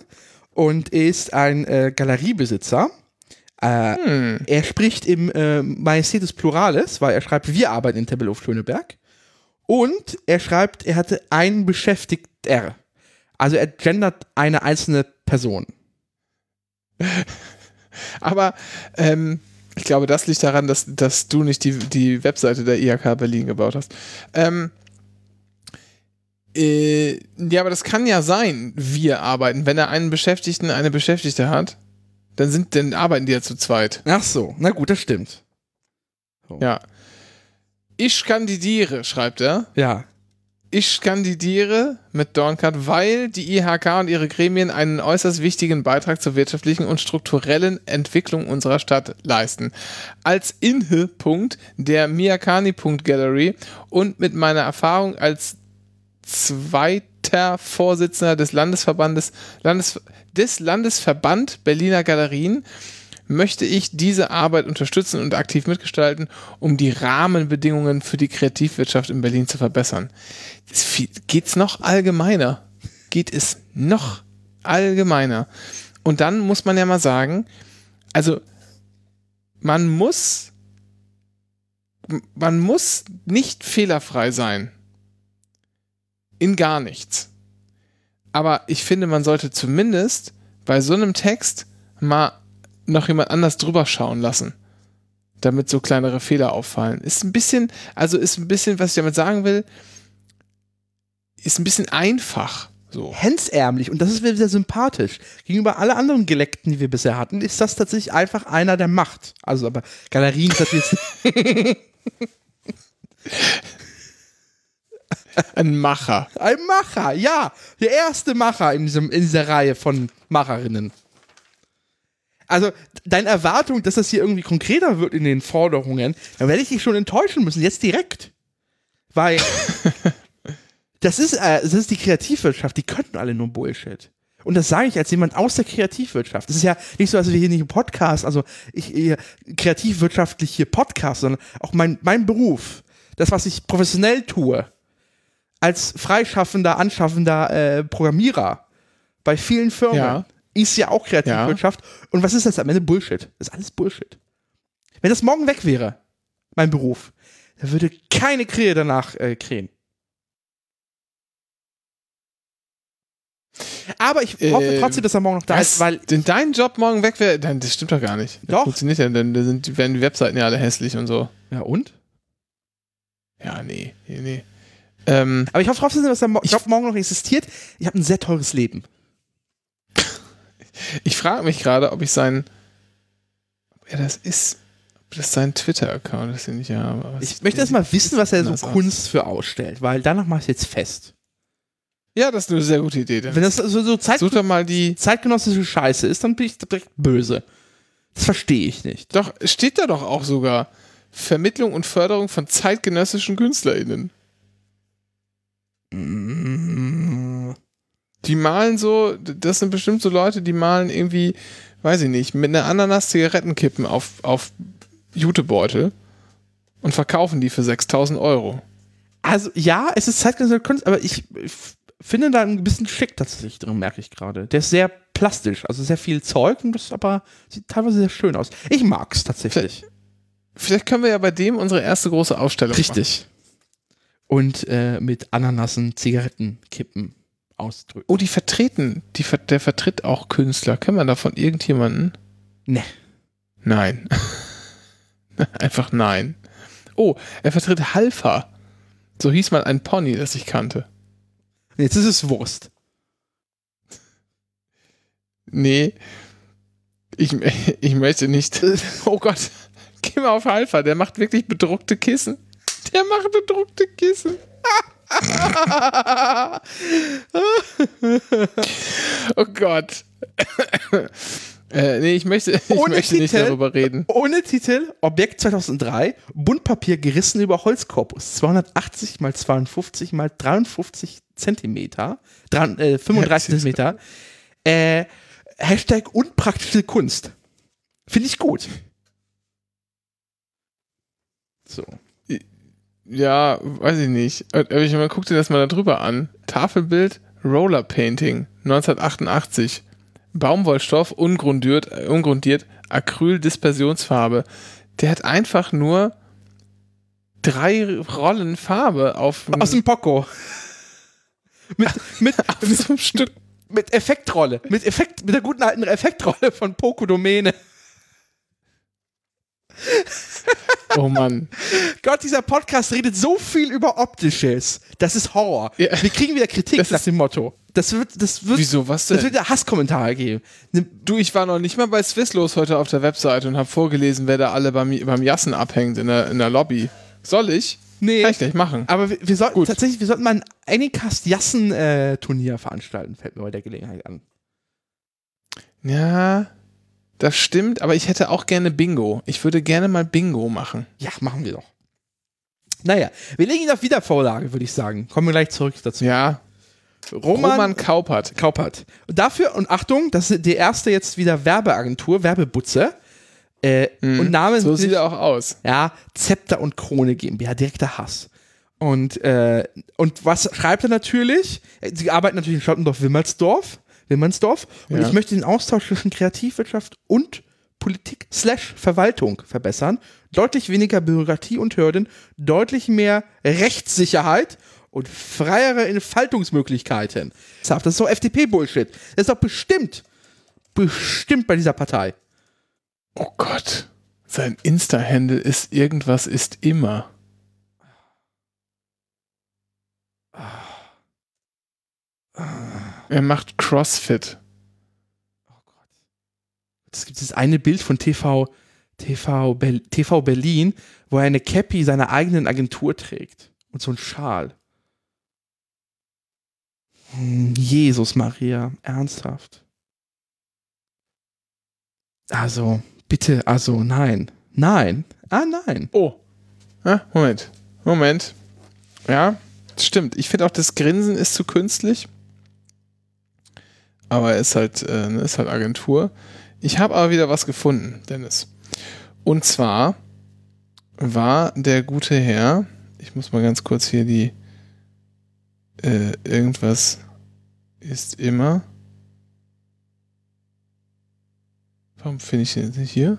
und ist ein äh, Galeriebesitzer. Äh,
Hm.
Er spricht im äh, Majestätis Pluralis, weil er schreibt, wir arbeiten in Tempelhof Schöneberg. Und er schreibt, er hatte einen Beschäftigter. Also er gendert eine einzelne Person.
Aber ähm, ich glaube, das liegt daran, dass, dass du nicht die, die Webseite der IHK Berlin gebaut hast. Ähm, äh, ja, aber das kann ja sein, wir arbeiten. Wenn er einen Beschäftigten, eine Beschäftigte hat, dann sind, dann arbeiten die ja zu zweit.
Ach so, na gut, das stimmt.
Ja. Ich kandidiere, schreibt er.
Ja.
Ich kandidiere mit Dornkat, weil die IHK und ihre Gremien einen äußerst wichtigen Beitrag zur wirtschaftlichen und strukturellen Entwicklung unserer Stadt leisten. Als Inhe-Punkt der Miyakani-Punkt-Gallery und mit meiner Erfahrung als zweiter Vorsitzender des Landesverbandes Landes, des Landesverband Berliner Galerien möchte ich diese Arbeit unterstützen und aktiv mitgestalten, um die Rahmenbedingungen für die Kreativwirtschaft in Berlin zu verbessern. Es viel- Geht's noch allgemeiner? Geht es noch allgemeiner? Und dann muss man ja mal sagen, also man muss man muss nicht fehlerfrei sein. In gar nichts. Aber ich finde, man sollte zumindest bei so einem Text mal noch jemand anders drüber schauen lassen. Damit so kleinere Fehler auffallen. Ist ein bisschen, also ist ein bisschen, was ich damit sagen will, ist ein bisschen einfach. So.
Hemsärmlich und das ist wieder sympathisch. Gegenüber alle anderen Geleckten, die wir bisher hatten, ist das tatsächlich einfach einer, der macht. Also, aber Galerien ist natürlich
Ein Macher.
ein Macher, ja. Der erste Macher in, diesem, in dieser Reihe von Macherinnen. Also, deine Erwartung, dass das hier irgendwie konkreter wird in den Forderungen, da werde ich dich schon enttäuschen müssen, jetzt direkt. Weil das ist, äh, das ist die Kreativwirtschaft, die könnten alle nur Bullshit. Und das sage ich als jemand aus der Kreativwirtschaft. Das ist ja nicht so, als wir hier nicht im Podcast, also ich hier kreativwirtschaftlich hier Podcast, sondern auch mein, mein Beruf, das, was ich professionell tue, als freischaffender, anschaffender äh, Programmierer bei vielen Firmen,
Ja.
ist ja auch Kreativwirtschaft. Und was ist das am Ende? Bullshit. Das ist alles Bullshit. Wenn das morgen weg wäre, mein Beruf, dann würde keine Krähe danach äh, krähen. Aber ich hoffe
Ähm,
trotzdem, dass er morgen noch da ist, weil
denn dein Job morgen weg wäre, dann- das stimmt doch gar nicht. Das
Doch.
funktioniert ja, denn da sind, werden die Webseiten ja alle hässlich und so.
ja und?
Ja, nee, nee, nee. Ähm,
Aber ich hoffe trotzdem, dass der Mo Job morgen noch existiert. Ich habe ein sehr teures Leben.
ich frage mich gerade, ob ich sein, ob er das ist, ob das sein Twitter-Account ist, den ich habe.
Ich möchte erst mal wissen, was er so
anders aus.
Kunst für ausstellt, weil danach mache ich jetzt fest.
Ja, das ist eine sehr gute Idee. Dann
Wenn das so, so Zeit,
mal die.
zeitgenössische Scheiße ist, dann bin ich direkt böse. Das verstehe ich nicht.
Doch, steht da doch auch sogar. Vermittlung und Förderung von zeitgenössischen KünstlerInnen. Die malen so, das sind bestimmt so Leute, die malen irgendwie, weiß ich nicht, mit einer Ananas Zigarettenkippen auf, auf Jutebeutel und verkaufen die für 6000 Euro.
Also ja, es ist zeitgenössische Kunst, aber ich, finde da ein bisschen schick tatsächlich drin, merke ich gerade. Der ist sehr plastisch, also sehr viel Zeug und das aber sieht teilweise sehr schön aus. Ich mag es tatsächlich.
Vielleicht können wir ja bei dem unsere erste große Ausstellung
Richtig. Und äh, mit Ananassen, Zigarettenkippen ausdrücken.
Oh, die vertreten, die, der vertritt auch Künstler. Kennen wir davon irgendjemanden?
Ne.
Nein. Einfach nein. Oh, er vertritt Halfa. So hieß mal ein Pony, das ich kannte.
Jetzt ist es Wurst.
Nee. Ich, ich möchte nicht. Oh Gott. Geh mal auf Halfa, der macht wirklich bedruckte Kissen. Der macht bedruckte Kissen. oh Gott. äh, nee, ich möchte, ich
Ohne
möchte nicht
Titel?
darüber reden.
Ohne Titel, Objekt 2003, Buntpapier gerissen über Holzkorpus, 280 mal 52 mal 53 Zentimeter, dran, äh, 35
Ja, das ist-
Zentimeter, äh, Hashtag unpraktische Kunst. Finde ich gut. So.
Ja, weiß ich nicht. Aber ich mal, guck dir das mal da drüber an. Tafelbild, Roller Painting, 1988. Baumwollstoff, ungrundiert, äh, ungrundiert, Acryl-Dispersionsfarbe. Der hat einfach nur drei Rollen Farbe auf,
Aus dem Poco. mit, mit,
auf so einem Stück.
mit Effektrolle. Mit Effekt, mit der guten alten Effektrolle von Poco Domäne.
Oh Mann.
Gott, dieser Podcast redet so viel über Optisches. Das ist Horror.
Ja.
Wir kriegen wieder Kritik
Das
nach
ist-
dem Motto. Das wird, das wird,
Wieso, was
das
denn?
wird ja Hasskommentare geben.
Du, ich war noch nicht mal bei Swisslos heute auf der Webseite und habe vorgelesen, wer da alle beim, beim Jassen abhängt in der, in der Lobby. Soll ich?
Nee.
Kann ich gleich machen.
Aber wir, wir sollten
Gut.
tatsächlich, wir sollten mal ein Anycast-Jassen-Turnier veranstalten, fällt mir bei der Gelegenheit an.
Ja, das stimmt, aber ich hätte auch gerne Bingo. Ich würde gerne mal Bingo machen.
Ja, machen wir doch. Naja, wir legen ihn auf Wiedervorlage, würde ich sagen. Kommen wir gleich zurück dazu.
Ja,
Roman,
Roman Kaupert.
Kaupert. Und dafür, und Achtung, das ist die erste jetzt wieder Werbeagentur, Werbebutze. Äh, Und Name
Mhm. So sieht er auch aus.
Ja, Zepter und Krone GmbH, direkter Hass. Und, äh, und was schreibt er natürlich? Sie arbeiten natürlich in Schottendorf-Wilmersdorf. Wilmersdorf. Und
Ja.
ich möchte den Austausch zwischen Kreativwirtschaft und Politik slash Verwaltung verbessern. Deutlich weniger Bürokratie und Hürden, deutlich mehr Rechtssicherheit und freiere Entfaltungsmöglichkeiten. Das ist doch FDP-Bullshit. Das ist doch bestimmt, bestimmt bei dieser Partei.
Oh Gott. Sein Insta-Handle ist irgendwas ist immer. Er macht CrossFit.
Es gibt dieses eine Bild von TV, TV, TV Berlin, wo er eine Cappy seiner eigenen Agentur trägt. Und so ein Schal. Jesus Maria, ernsthaft. Also, bitte, also, nein. Nein. Ah, nein.
Oh. Ah, Moment. Moment. Ja, stimmt. Ich finde auch, das Grinsen ist zu künstlich. Aber er ist halt, äh, ne, ist halt Agentur. Ich habe aber wieder was gefunden, Dennis. Und zwar war der gute Herr, ich muss mal ganz kurz hier die äh, irgendwas ist immer. Warum finde ich den jetzt nicht hier?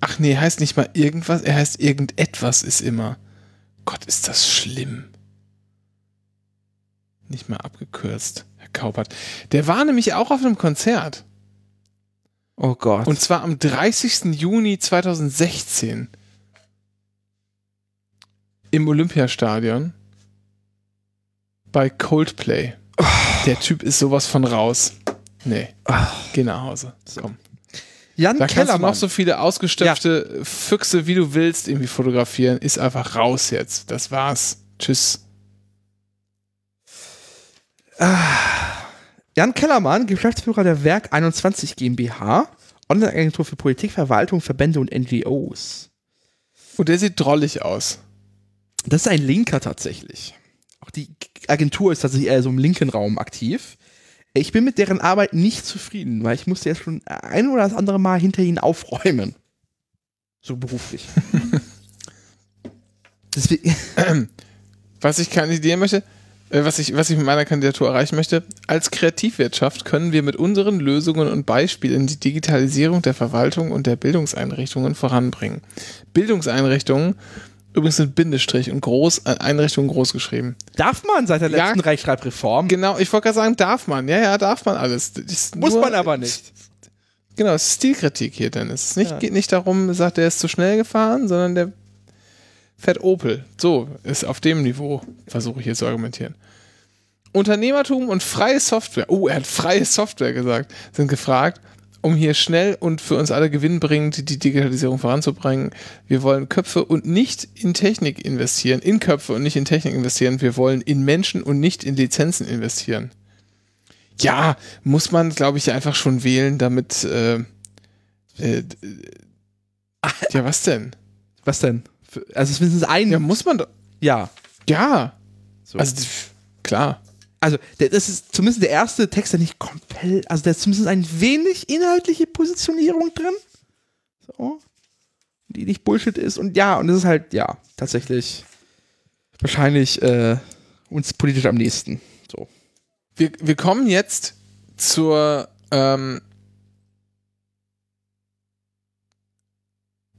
Ach nee, heißt nicht mal irgendwas, er heißt irgendetwas ist immer. Gott, ist das schlimm. Nicht mal abgekürzt, Herr Kaupert. Der war nämlich auch auf einem Konzert.
Oh Gott.
Und zwar am 30. Juni 2016 im Olympiastadion bei Coldplay. Der Typ ist sowas von raus. Nee, geh nach Hause. Komm.
Jan
Da kannst du
Kellermann.
noch so viele ausgestopfte Füchse, wie du willst, irgendwie fotografieren. Ist einfach raus jetzt. Das war's. Tschüss.
Jan Kellermann, Geschäftsführer der Werk 21 GmbH, Online-Agentur für Politik, Verwaltung, Verbände und NGOs.
Und der sieht drollig aus.
Das ist ein Linker tatsächlich. Auch die Agentur ist tatsächlich eher so im linken Raum aktiv. Ich bin mit deren Arbeit nicht zufrieden, weil ich musste jetzt schon ein oder das andere Mal hinter ihnen aufräumen. So beruflich. Deswegen,
Was ich kandidieren möchte, was ich, was ich mit meiner Kandidatur erreichen möchte, als Kreativwirtschaft können wir mit unseren Lösungen und Beispielen die Digitalisierung der Verwaltung und der Bildungseinrichtungen voranbringen. Bildungseinrichtungen, übrigens mit Bindestrich und groß, äh, Einrichtungen groß geschrieben.
darf man seit der
Ja.
letzten Rechtschreibreform?
Genau, ich wollte gerade sagen, darf man. Ja, ja, darf man alles.
Muss
nur-
man aber nicht.
Genau, es ist Stilkritik hier, Dennis. Es nicht,
Ja.
geht nicht darum, sagt, der ist zu schnell gefahren, sondern der fährt Opel. So, ist auf dem Niveau, versuche ich hier zu argumentieren. Unternehmertum und freie Software, oh, er hat freie Software gesagt, sind gefragt, um hier schnell und für uns alle gewinnbringend die Digitalisierung voranzubringen. Wir wollen Köpfe und nicht in Technik investieren, in Köpfe und nicht in Technik investieren. Wir wollen in Menschen und nicht in Lizenzen investieren. Ja, muss man, glaube ich, einfach schon wählen, damit. Äh, äh, ja, was denn?
Was denn? Für- Also ist mindestens ein
Ja, muss man doch.
Ja.
Ja.
So.
Also, klar.
Also, der, das ist zumindest der erste Text, der nicht komplett, also da ist zumindest ein wenig inhaltliche Positionierung drin. So. Die nicht Bullshit ist. Und ja, und das ist halt, ja, tatsächlich wahrscheinlich äh, uns politisch am nächsten. So.
Wir, wir kommen jetzt zur. Ähm,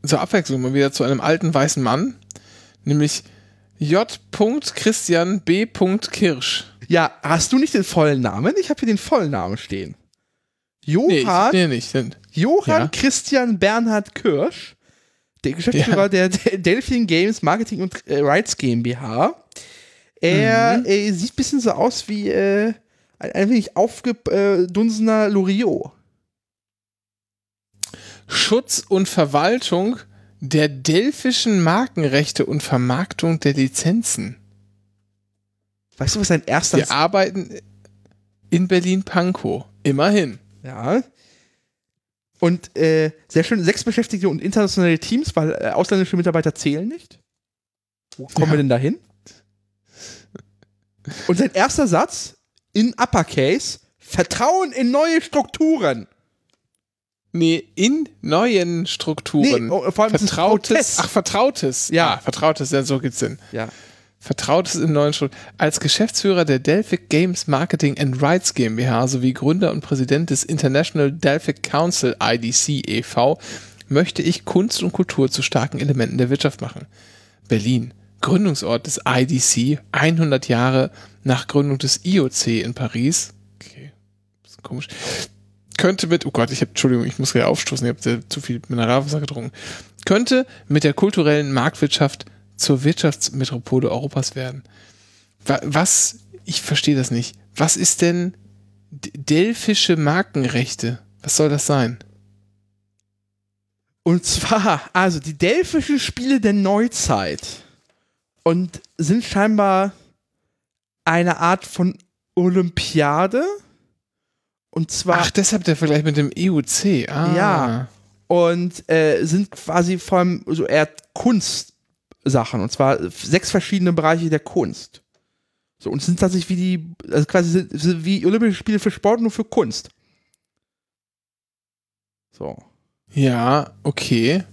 zur Abwechslung mal wieder zu einem alten weißen Mann, nämlich J. Christian B. Kirsch.
Ja, hast du nicht den vollen Namen? Ich habe hier den vollen Namen stehen.
Nee, ich,
Johann,
nee nicht. denn-
Johann
Ja.
Christian Bernhard Kirsch, der Geschäftsführer
Ja.
der, Delphine Games Marketing und äh, Rights GmbH. Er
Mhm.
äh, sieht ein bisschen so aus wie äh, ein, ein wenig aufgedunsener Loriot.
Schutz und Verwaltung der delphischen Markenrechte und Vermarktung der Lizenzen.
Weißt du, was sein erster
Wir arbeiten in Berlin-Pankow. Immerhin.
Ja. Und äh, sehr schön, sechs Beschäftigte und internationale Teams, weil äh, ausländische Mitarbeiter zählen nicht. Wo kommen
Ja.
wir denn da hin? Und sein erster Satz in Uppercase: Vertrauen in neue Strukturen.
Nee, in neuen Strukturen.
Nee, oh, vor allem
Vertrautes. Ach, Vertrautes.
Ja.
Ah, Vertrautes, ja, so gibt's Sinn.
Ja.
Vertrautes in neuen Strukturen. Als Geschäftsführer der Delphic Games Marketing and Rights GmbH sowie Gründer und Präsident des International Delphic Council IDC e.V. möchte ich Kunst und Kultur zu starken Elementen der Wirtschaft machen. Berlin, Gründungsort des IDC, 100 Jahre nach Gründung des IOC in Paris. Okay, bisschen komisch. Könnte mit, oh Gott, ich habe, Entschuldigung, ich muss gerade aufstoßen, ich habe zu viel Mineralwasser getrunken. Könnte mit der kulturellen Marktwirtschaft zur Wirtschaftsmetropole Europas werden. Wa- Was, ich verstehe das nicht. Was ist denn delphische Markenrechte? Was soll das sein?
Und zwar, also die delphischen Spiele der Neuzeit und sind scheinbar eine Art von Olympiade. Und zwar
Ach, deshalb der Vergleich mit dem EUC. Ah.
Ja. und äh, sind quasi vor allem so eher Kunstsachen. Und zwar sechs verschiedene Bereiche der Kunst. So, und sind tatsächlich wie die, also quasi sind, sind wie Olympische Spiele für Sport, nur für Kunst. So.
Ja, okay.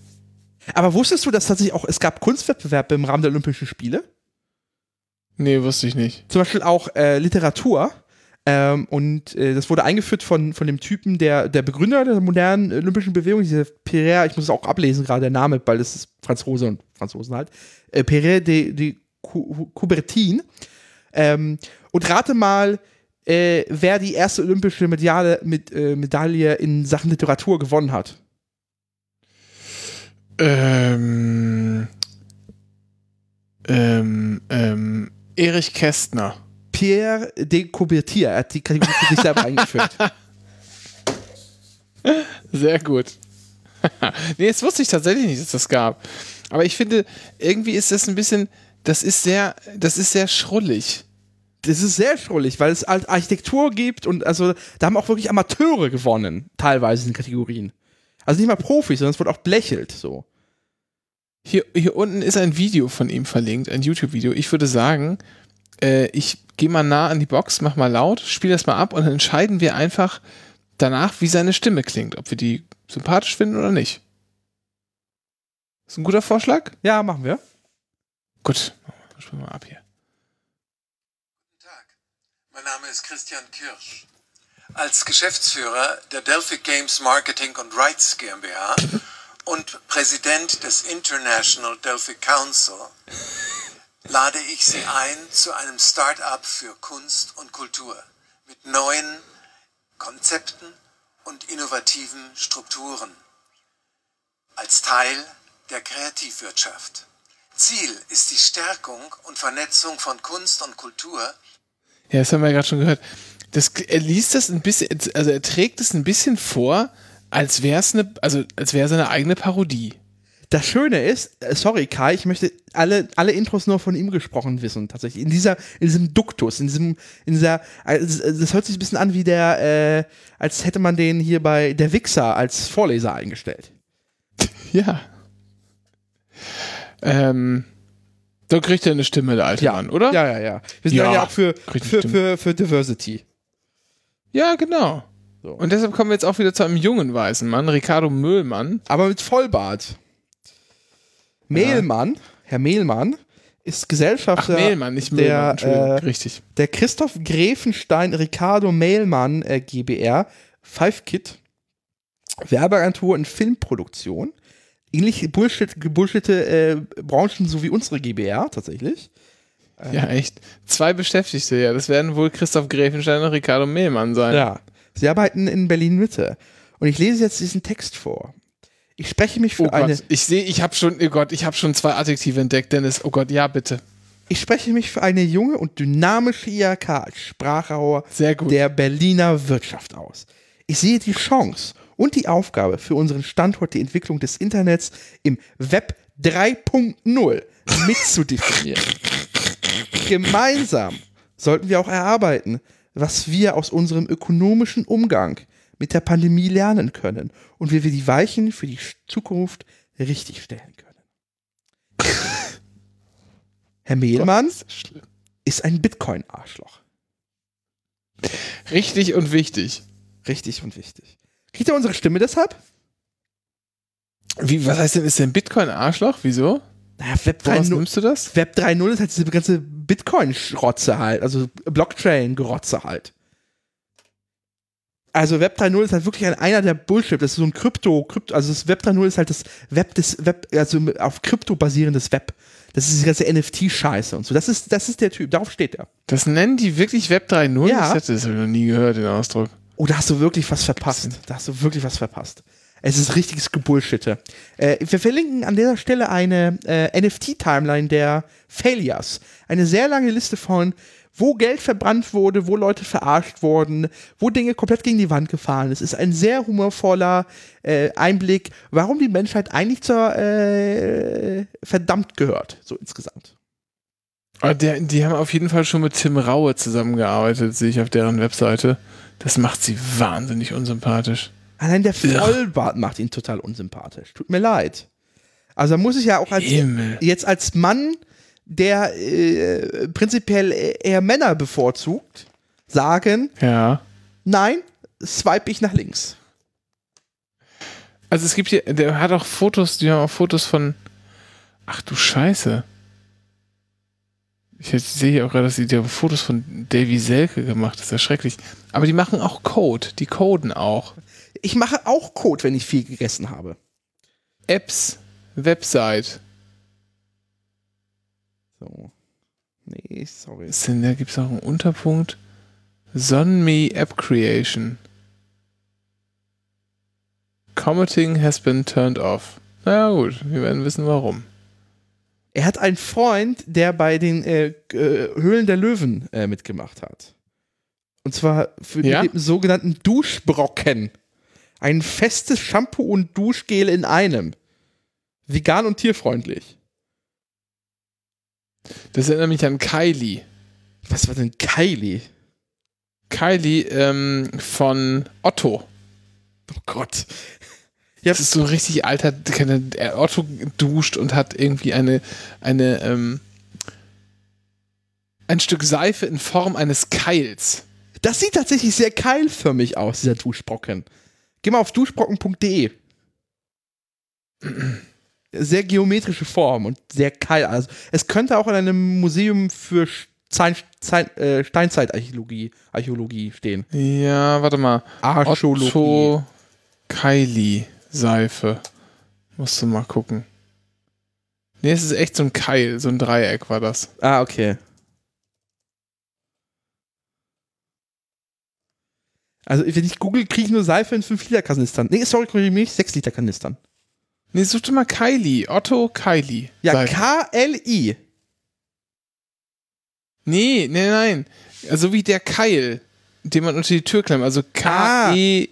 Aber wusstest du, dass tatsächlich auch, es gab Kunstwettbewerbe im Rahmen der Olympischen Spiele?
Nee, wusste ich nicht.
Zum Beispiel auch äh, Literatur. Ähm, und äh, das wurde eingeführt von, von dem Typen, der, der Begründer der modernen olympischen Bewegung, dieser Pierre, ich muss es auch ablesen, gerade der Name, weil das ist Franzose und Franzosen halt. Äh, Pierre de, de Cou- Coubertin. Ähm, und rate mal, äh, wer die erste olympische Medaille, mit, äh, Medaille in Sachen Literatur gewonnen hat.
Ähm, ähm, ähm, Erich Kästner.
Pierre de Coubertier. Er hat die Kategorie für sich selber eingeführt.
Sehr gut. nee, das wusste ich tatsächlich nicht, dass das gab. Aber ich finde, irgendwie ist das ein bisschen, das ist sehr, das ist sehr schrullig.
Das ist sehr schrullig, weil es halt Architektur gibt und also da haben auch wirklich Amateure gewonnen, teilweise in Kategorien. Also nicht mal Profis, sondern es wird auch belächelt so.
Hier, hier unten ist ein Video von ihm verlinkt, ein YouTube-Video. Ich würde sagen, äh, ich gehe mal nah an die Box, mach mal laut, spiele das mal ab und dann entscheiden wir einfach danach, wie seine Stimme klingt, ob wir die sympathisch finden oder nicht. Ist ein guter Vorschlag?
Ja, machen wir.
Gut, spielen wir mal ab hier.
Guten Tag, mein Name ist Christian Kirsch. Als Geschäftsführer der Delphic Games Marketing und Rights GmbH und Präsident des International Delphic Council lade ich Sie ein zu einem Start-up für Kunst und Kultur mit neuen Konzepten und innovativen Strukturen als Teil der Kreativwirtschaft. Ziel ist die Stärkung und Vernetzung von Kunst und Kultur
Ja, das haben wir gerade schon gehört. Das, er liest das ein bisschen, also er trägt es ein bisschen vor, als wäre es eine, also als wäre es eine eigene Parodie.
Das Schöne ist, äh, sorry Kai, ich möchte alle, alle Intros nur von ihm gesprochen wissen, tatsächlich. In dieser, in diesem Duktus, in diesem, in dieser, also, das hört sich ein bisschen an wie der, äh, als hätte man den hier bei der Wichser als Vorleser eingestellt.
Ja. Ähm, da kriegt er eine Stimme, der alte Mann, oder?
Ja, ja, ja. Wir sind
Ja,
ja, ja auch für, für, für, für Diversity.
Ja, genau.
So.
Und deshalb kommen wir jetzt auch wieder zu einem jungen weißen Mann, Ricardo Müllmann.
Aber mit Vollbart. Mehlmann, Herr Mehlmann, ist
Ach,
Gesellschafter
Mehlmann, nicht
der,
Müllmann, Entschuldigung,
äh,
richtig.
der Christoph Gräfenstein Ricardo Mehlmann äh, GbR, Five Kit, Werbeagentur und Filmproduktion. Ähnlich Bullshit, bullshitte äh, Branchen so wie unsere GbR tatsächlich.
Ja, echt. Zwei Beschäftigte, ja. Das werden wohl Christoph Gräfenstein und Ricardo Mehlmann sein.
Ja. Sie arbeiten in Berlin-Mitte. Und ich lese jetzt diesen Text vor. Ich spreche mich für
Oh
eine.
Gott, ich sehe, ich habe schon, oh Gott, ich habe schon zwei Adjektive entdeckt, Dennis. Oh Gott, ja, bitte.
Ich spreche mich für eine junge und dynamische IHK als Sprachrohr der Berliner Wirtschaft aus. Ich sehe die Chance und die Aufgabe für unseren Standort, die Entwicklung des Internets im Web 3.0 mitzudefinieren. Gemeinsam sollten wir auch erarbeiten, was wir aus unserem ökonomischen Umgang mit der Pandemie lernen können und wie wir die Weichen für die Zukunft richtig stellen können. Herr Mehlmann
ist
ein Bitcoin-Arschloch.
Richtig und wichtig.
Richtig und wichtig. Kriegt er unsere Stimme deshalb?
Wie, was heißt denn, ist denn Bitcoin Arschloch? Wieso?
Naja, Web
Woraus
3.0
nimmst du das?
Web 3.0 ist halt diese ganze Bitcoin-Schrotze halt, also Blockchain-Gerotze halt. Also Web 3.0 ist halt wirklich ein, einer der Bullshit. Das ist so ein Krypto, Krypto, also das Web 3.0 ist halt das Web des Web, also auf Krypto basierendes Web. Das ist diese ganze NFT-Scheiße und so. Das ist, das ist der Typ, darauf steht er.
Das nennen die wirklich Web 3.0?
Ja.
Hatte das hab ich noch nie gehört, den Ausdruck.
Oh, da hast du wirklich was verpasst. Da hast du wirklich was verpasst. Es ist richtiges Gebullshitte. Äh, wir verlinken an dieser Stelle eine äh, NFT-Timeline der Failures. Eine sehr lange Liste von, wo Geld verbrannt wurde, wo Leute verarscht wurden, wo Dinge komplett gegen die Wand gefahren ist. Es ist ein sehr humorvoller äh, Einblick, warum die Menschheit eigentlich zur äh, verdammt gehört, so insgesamt.
Aber der, die haben auf jeden Fall schon mit Tim Raue zusammengearbeitet, sehe ich auf deren Webseite. Das macht sie wahnsinnig unsympathisch.
Allein der
Ja.
Vollbart macht ihn total unsympathisch. Tut mir leid. Also da muss ich ja auch als, jetzt als Mann, der äh, prinzipiell eher Männer bevorzugt, sagen,
Ja.
nein, swipe ich nach links.
Also es gibt hier, der hat auch Fotos, die haben auch Fotos von. Ach du Scheiße. Ich sehe hier auch gerade, dass die, die haben Fotos von Davy Selke gemacht. Das ist ja schrecklich. Aber die machen auch Code. Die coden auch.
Ich mache auch Code, wenn ich viel gegessen habe.
Apps, Website.
So. Nee. Sorry.
Was denn, da gibt es auch einen Unterpunkt. Sonme App Creation. Commenting has been turned off. Na ja, gut, wir werden wissen warum.
Er hat einen Freund, der bei den äh, äh, Höhlen der Löwen äh, mitgemacht hat. Und zwar für
Ja?
den sogenannten Duschbrocken. Ein festes Shampoo und Duschgel in einem. Vegan und tierfreundlich.
Das erinnert mich an Kylie.
Was war denn Kylie?
Kylie ähm, von Otto.
Oh Gott. Ja,
Das ist so ein richtig alter, Otto duscht und hat irgendwie eine, eine, ähm, ein Stück Seife in Form eines Keils.
das sieht tatsächlich sehr keilförmig aus, dieser Duschbrocken. Geh mal auf duschbrocken.de. Sehr geometrische Form und sehr keil. Also, es könnte auch in einem Museum für Stein, Stein, äh, Steinzeitarchäologie Archäologie stehen.
Ja, warte mal.
Archäologie.
Otto Kylie Seife. Musst du mal gucken. Nee, es ist echt so ein Keil, so ein Dreieck war das.
Ah, okay. Also, wenn ich google, kriege ich nur Seife in 5 Liter Kanistern. Nee, sorry, korrigiere mich, 6 Liter Kanistern.
Nee, such dir mal Kylie. Otto Kylie.
Ja. K-L-I.
Nee, nee, nein. Also wie der Keil, den man unter die Tür klemmt. Also K-E-I-L-I.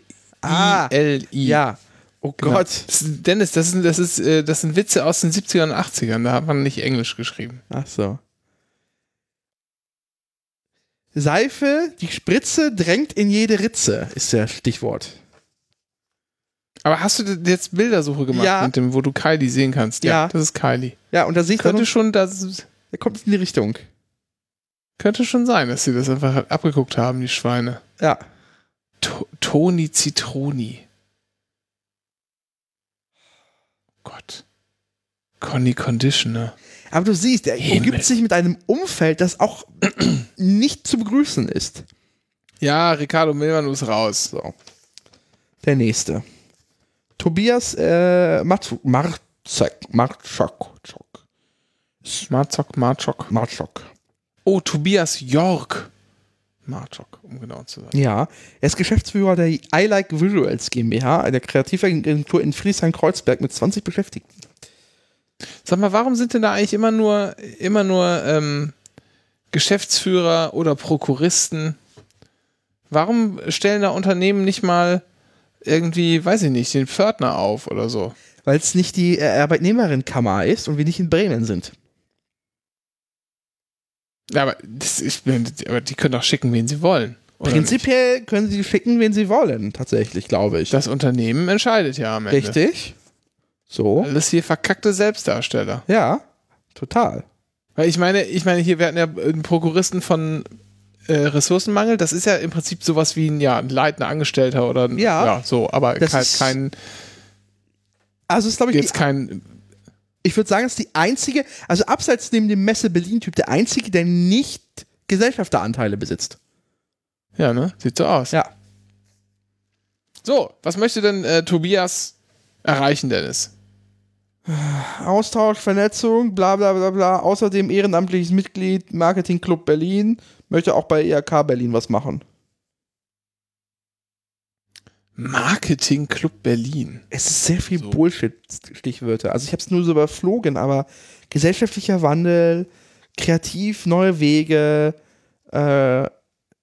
Ja. Oh
Genau.
Gott.
Ist- Dennis, das, sind, das, ist, äh, das sind Witze aus den 70ern und 80ern. Da hat man nicht Englisch geschrieben.
Ach so. Seife, die Spritze drängt in jede Ritze, ist der Stichwort.
Aber hast du jetzt Bildersuche gemacht,
Ja.
mit dem, wo du Kylie sehen kannst?
Ja.
Das ist Kylie.
Ja, und da sehe ich
Könnte schon, das,
der kommt in die Richtung.
könnte schon sein, dass sie das einfach abgeguckt haben, die Schweine.
Ja.
To Toni Zitroni. Gott. Conny Conditioner.
Aber du siehst, er
Himmel.
umgibt sich mit einem Umfeld, das auch nicht zu begrüßen ist.
Ja, Ricardo Milman ist raus.
So. Der nächste. Tobias äh, Marzuk- Marzek, Marczak, Czok,
Marzok, Marczok.
Marczok.
Oh, Tobias York. Marczok, um genau zu sein.
Ja, er ist Geschäftsführer der I Like Visuals GmbH, einer Kreativagentur in Friedrichshain-Kreuzberg mit 20 Beschäftigten.
Sag mal, warum sind denn da eigentlich immer nur, immer nur ähm, Geschäftsführer oder Prokuristen? Warum stellen da Unternehmen nicht mal irgendwie, weiß ich nicht, den Pförtner auf oder so?
Weil es nicht die äh, Arbeitnehmerinnenkammer ist und wir nicht in Bremen sind.
Ja, aber, das, ich, aber die können doch schicken, wen sie wollen.
Prinzipiell können sie schicken, wen sie wollen, tatsächlich, glaube ich.
nicht? Das Unternehmen entscheidet ja am Ende.
Richtig? So.
Alles hier verkackte Selbstdarsteller.
Ja, total.
Weil ich meine, ich meine, hier, wir hatten ja einen Prokuristen von äh, Ressourcenmangel. Das ist ja im Prinzip sowas wie ein, ja, ein leitender Angestellter oder ein,
Ja.
so, aber
Das
kein,
ist-
kein
Also ist, glaube ich,
jetzt
die,
kein,
ich würde sagen, es ist die einzige, also abseits neben dem Messe Berlin-Typ, der einzige, der nicht Gesellschafteranteile besitzt.
ja, ne? Sieht so aus.
Ja.
So, was möchte denn äh, Tobias erreichen, Dennis?
Austausch, Vernetzung, bla bla bla bla. Außerdem ehrenamtliches Mitglied, Marketing Club Berlin. Möchte auch bei IHK Berlin was machen.
Marketing Club Berlin.
Es ist sehr viel
So.
Bullshit-Stichwörter. Also ich habe es nur so überflogen, aber gesellschaftlicher Wandel, kreativ, neue Wege, äh,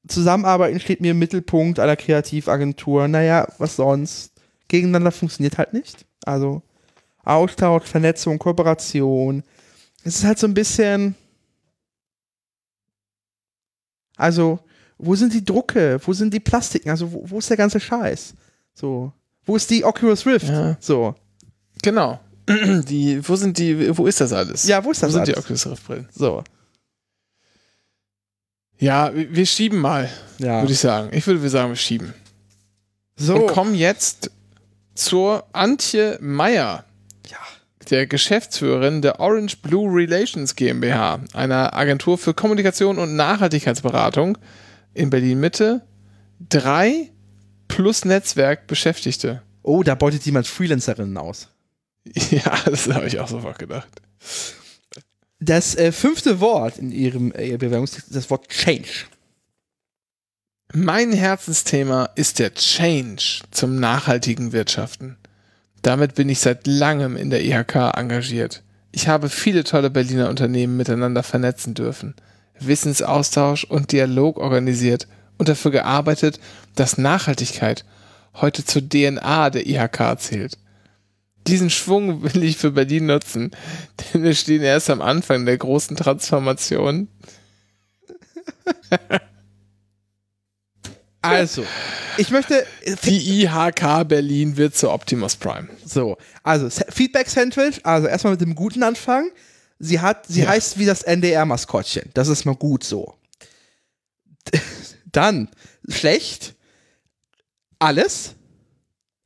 Zusammenarbeiten steht mir im Mittelpunkt einer Kreativagentur. Naja, was sonst? Gegeneinander funktioniert halt nicht. Also Austausch, Vernetzung, Kooperation. Es ist halt so ein bisschen. Also, wo sind die Drucke? Wo sind die Plastiken? Also, wo, wo ist der ganze Scheiß? So. Wo ist die Oculus Rift?
Ja.
So.
Genau. Die, wo sind die, wo ist das alles?
Ja, wo ist
wo
das
sind die
alles?
Oculus Rift Brillen?
So.
Ja, wir schieben mal,
Ja.
würde ich sagen. Ich würde sagen, wir schieben.
So.
Und kommen jetzt zur Antje Meyer. Der Geschäftsführerin der Orange Blue Relations GmbH, einer Agentur für Kommunikation und Nachhaltigkeitsberatung in Berlin Mitte. Drei plus Netzwerk Beschäftigte.
Oh, da beutet jemand Freelancerinnen aus.
Ja, das habe ich auch sofort gedacht.
Das äh, fünfte Wort in ihrem äh, Bewerbungstext ist das Wort Change.
Mein Herzensthema ist der Change zum nachhaltigen Wirtschaften. Damit bin ich seit langem in der IHK engagiert. Ich habe viele tolle Berliner Unternehmen miteinander vernetzen dürfen, Wissensaustausch und Dialog organisiert und dafür gearbeitet, dass Nachhaltigkeit heute zur DNA der IHK zählt. Diesen Schwung will ich für Berlin nutzen, denn wir stehen erst am Anfang der großen Transformation.
Also, ich möchte.
Die IHK Berlin wird zu Optimus Prime.
So, also Feedback Sandwich, also erstmal mit dem guten Anfang. Sie hat, sie
Ja.
heißt wie das NDR-Maskottchen. Das ist mal gut so. Dann schlecht. Alles.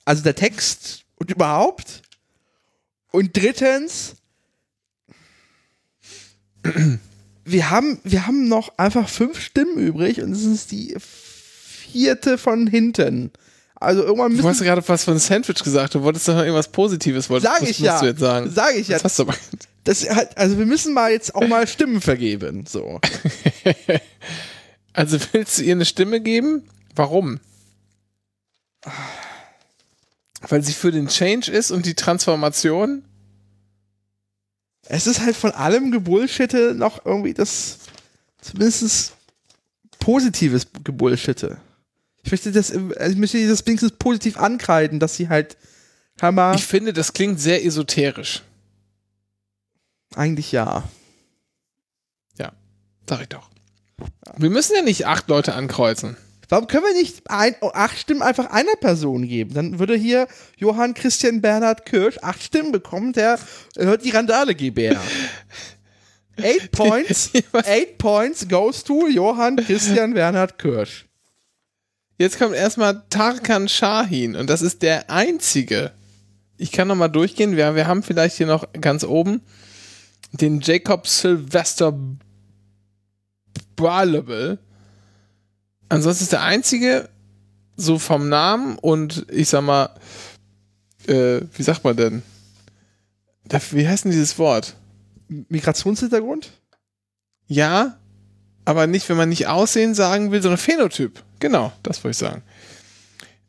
Also der Text und überhaupt. Und drittens, wir haben, wir haben noch einfach fünf Stimmen übrig und es ist die vierte von hinten. Also irgendwann
Du
müssen
hast gerade was von Sandwich gesagt. Du wolltest doch noch irgendwas Positives. Wolltest,
Sag
was
ich ja.
Du jetzt sagen.
Sag ich ja.
Das hast du aber.
Das hat, also wir müssen mal jetzt auch mal Stimmen vergeben. So.
Also willst du ihr eine Stimme geben? Warum? Weil sie für den Change ist und die Transformation?
Es ist halt von allem Gebullshitte noch irgendwie das zumindest positives Gebullshitte. Ich möchte das, also ich möchte das wenigstens positiv ankreiden, dass sie halt Hammer
Ich finde, das klingt sehr esoterisch.
eigentlich ja.
Sag ich doch. Wir müssen ja nicht acht Leute ankreuzen.
Warum können wir nicht ein, acht Stimmen einfach einer Person geben? Dann würde hier Johann Christian Bernhard Kirsch acht Stimmen bekommen, der hört die Randale GbR. Eight points, eight points goes to Johann Christian Bernhard Kirsch.
Jetzt kommt erstmal Tarkan Shahin und das ist der einzige. Ich kann nochmal durchgehen. Wir, wir haben vielleicht hier noch ganz oben den Jacob Sylvester Ballable. Ansonsten ist der einzige, so vom Namen und ich sag mal, äh, wie sagt man denn? Wie heißt denn dieses Wort?
Migrationshintergrund?
Ja, aber nicht, wenn man nicht Aussehen sagen will, sondern Phänotyp. Genau, das wollte ich sagen.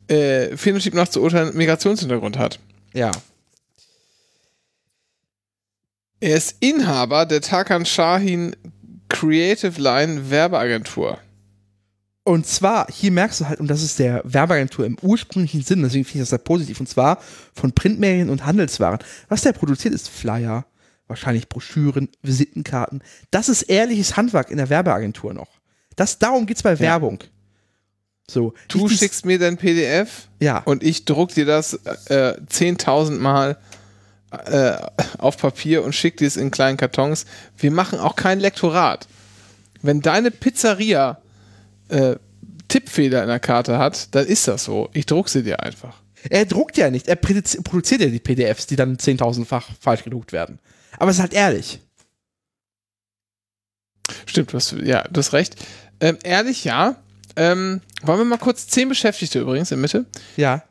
Äh, Phänotyp nach zu urteilen Migrationshintergrund hat.
Ja.
Er ist Inhaber der Tarkan Shahin Creative Line Werbeagentur.
Und zwar, hier merkst du halt, und das ist der Werbeagentur im ursprünglichen Sinn, deswegen finde ich das sehr positiv, und zwar von Printmedien und Handelswaren. Was der produziert, ist Flyer, wahrscheinlich Broschüren, Visitenkarten. Das ist ehrliches Handwerk in der Werbeagentur noch. Das, darum geht's bei Werbung. So.
Du
dies-
schickst mir dein PDF
Ja.
und ich druck dir das äh, 10.000 Mal äh, auf Papier und schick dir es in kleinen Kartons. Wir machen auch kein Lektorat. Wenn deine Pizzeria äh, Tippfehler in der Karte hat, dann ist das so. Ich druck sie dir einfach.
Er druckt ja nicht, er produzi- produziert ja die PDFs, die dann 10.000-fach falsch gedruckt werden. Aber es ist halt ehrlich.
Stimmt, du hast, ja, du hast recht. Ähm, ehrlich, ja. Ähm, wollen wir mal kurz zehn Beschäftigte übrigens in Mitte.
Ja.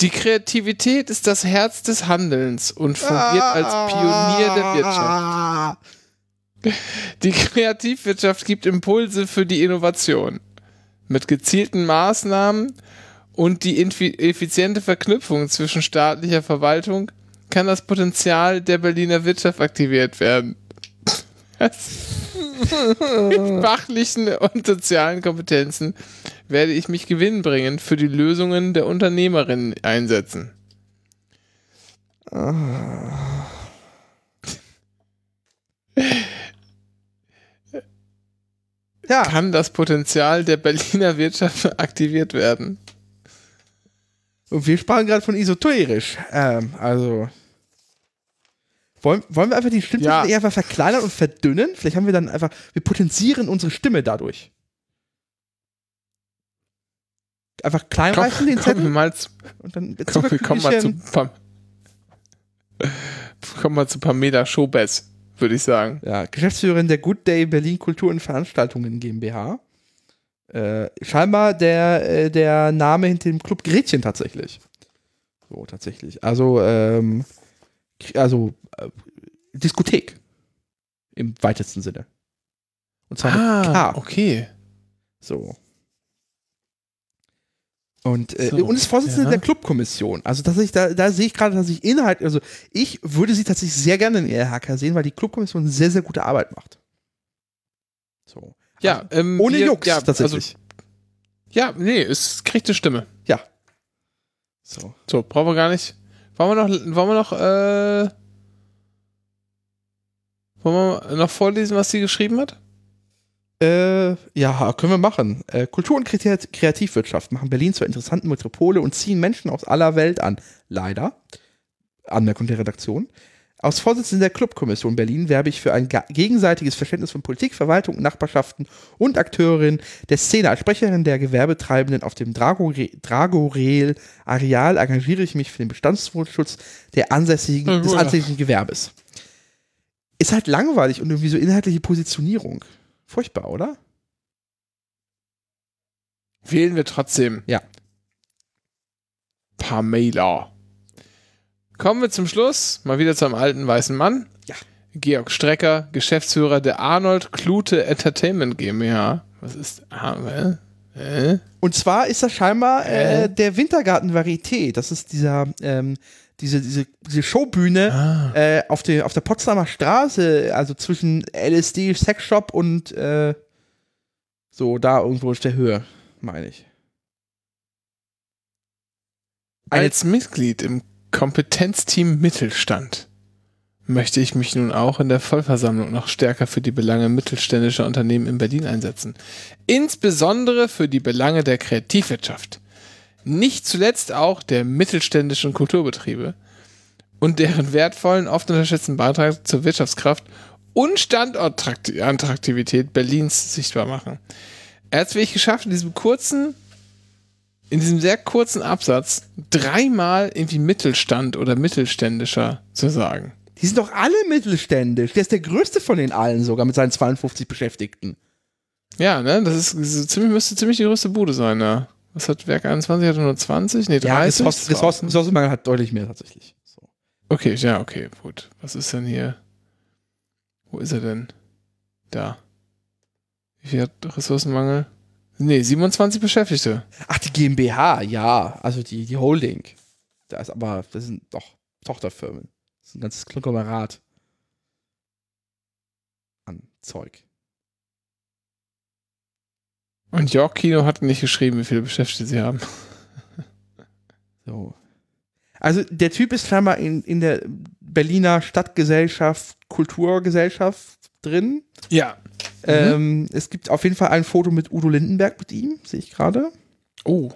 Die Kreativität ist das Herz des Handelns und fungiert als Pionier der Wirtschaft. Die Kreativwirtschaft gibt Impulse für die Innovation. Mit gezielten Maßnahmen und die effiziente Verknüpfung zwischen staatlicher Verwaltung kann das Potenzial der Berliner Wirtschaft aktiviert werden. Mit fachlichen und sozialen Kompetenzen werde ich mich gewinnbringend für die Lösungen der Unternehmerinnen einsetzen.
Ja.
Kann das Potenzial der Berliner Wirtschaft aktiviert werden?
Und wir sprachen gerade von esoterisch. Ähm, also. Wollen, wollen wir einfach die Stimme
Ja.
eher einfach verkleinern und verdünnen? Vielleicht haben wir dann einfach, wir potenzieren unsere Stimme dadurch. Einfach klein
Komm,
reißen den Zettel
mal zu,
und dann
komm, wir kommen mal zu, Pam, kommen mal zu Pamela Schobes, würde ich sagen.
Ja, Geschäftsführerin der Good Day Berlin Kultur und Veranstaltungen GmbH. Äh, scheinbar der, äh, der Name hinter dem Club Gretchen tatsächlich. So, tatsächlich. Also, ähm, also, äh, Diskothek. Im weitesten Sinne. Und zwar
Ah,
mit K.
okay.
So. Und, äh,
So,
und ist Vorsitzende
ja.
der Clubkommission. Also tatsächlich, da, da sehe ich gerade, dass ich Inhalt, also ich würde sie tatsächlich sehr gerne in IHK sehen, weil die Clubkommission sehr, sehr gute Arbeit macht. So.
Ja, ähm,
Ohne
wir-
Jux,
ja,
tatsächlich.
Also, ja, nee, es kriegt eine Stimme.
ja. So.
So, brauchen wir gar nicht. Wollen wir noch, wollen wir noch, äh, wollen wir noch vorlesen, was sie geschrieben hat?
Äh, ja, können wir machen. Äh, Kultur- und Kreat- Kreativwirtschaft machen Berlin zur interessanten Metropole und ziehen Menschen aus aller Welt an. Leider. Anmerkung der Redaktion. Als Vorsitzender der Clubkommission Berlin werbe ich für ein gegenseitiges Verständnis von Politik, Verwaltung, Nachbarschaften und Akteurin der Szene. Als Sprecherin der Gewerbetreibenden auf dem Dragore- Dragorel-Areal engagiere ich mich für den Bestandsschutz des ansässigen Gewerbes. Ist halt langweilig und irgendwie so inhaltliche Positionierung. Furchtbar, oder?
Wählen wir trotzdem.
Ja.
Pamela. Kommen wir zum Schluss. Mal wieder zum alten weißen Mann.
Ja.
Georg Strecker, Geschäftsführer der Arnold Klute Entertainment GmbH. Was ist. Ah, äh?
Und zwar ist das scheinbar äh,
Äh?
der Wintergarten Varieté. Das ist dieser, ähm, diese, diese, diese Showbühne
Ah.
äh, auf, der, auf der Potsdamer Straße, also zwischen LSD, Sexshop und äh, so, da irgendwo ist der Höhe, meine ich.
Als Mitglied im Kompetenzteam Mittelstand möchte ich mich nun auch in der Vollversammlung noch stärker für die Belange mittelständischer Unternehmen in Berlin einsetzen. Insbesondere für die Belange der Kreativwirtschaft. Nicht zuletzt auch der mittelständischen Kulturbetriebe und deren wertvollen, oft unterschätzten Beitrag zur Wirtschaftskraft und Standortattraktivität Berlins sichtbar machen. Er hat es wirklich geschafft, in diesem kurzen in diesem sehr kurzen Absatz dreimal irgendwie Mittelstand oder mittelständischer zu sagen.
Die sind doch alle mittelständisch. Der ist der größte von den allen sogar mit seinen 52 Beschäftigten.
Ja, ne, das ist so ziemlich, müsste ziemlich die größte Bude sein, ne? Was hat Werk 21? Hat er nur 20? Nee, 30?
Ja, Ressourcen- Ressourcen- Ressourcenmangel hat deutlich mehr tatsächlich. So.
Okay, ja, okay, gut. Was ist denn hier? Wo ist er denn? Da. Wie viel hat Ressourcenmangel? Nee, 27 Beschäftigte.
Ach, die GmbH, ja. Also die, die Holding. Da ist aber, das sind doch Tochterfirmen. Das ist ein ganzes Konglomerat an Zeug.
Und York Kino hat nicht geschrieben, wie viele Beschäftigte sie haben.
So. Also der Typ ist scheinbar in, in der Berliner Stadtgesellschaft, Kulturgesellschaft drin.
Ja.
Ähm, es gibt auf jeden Fall ein Foto mit Udo Lindenberg mit ihm, sehe ich gerade.
Oh.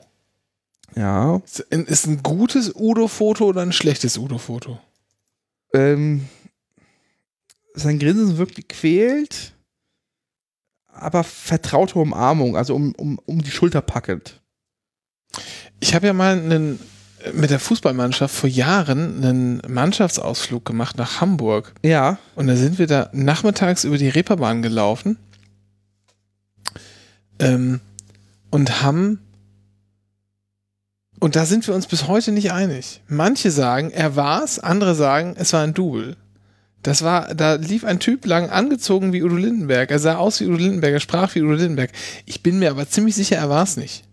Ja.
Ist ein- Ist ein gutes Udo-Foto oder ein schlechtes Udo-Foto?
Ähm, sein Grinsen wirkt gequält, aber vertraute Umarmung, also um, um, um die Schulter packend.
Ich habe ja mal einen, mit der Fußballmannschaft vor Jahren einen Mannschaftsausflug gemacht nach Hamburg.
Ja.
Und da sind wir da nachmittags über die Reeperbahn gelaufen ähm, und haben und da sind wir uns bis heute nicht einig. Manche sagen, er war's, andere sagen, es war ein Double. Das war, da lief ein Typ lang angezogen wie Udo Lindenberg. Er sah aus wie Udo Lindenberg, er sprach wie Udo Lindenberg. Ich bin mir aber ziemlich sicher, er war's nicht.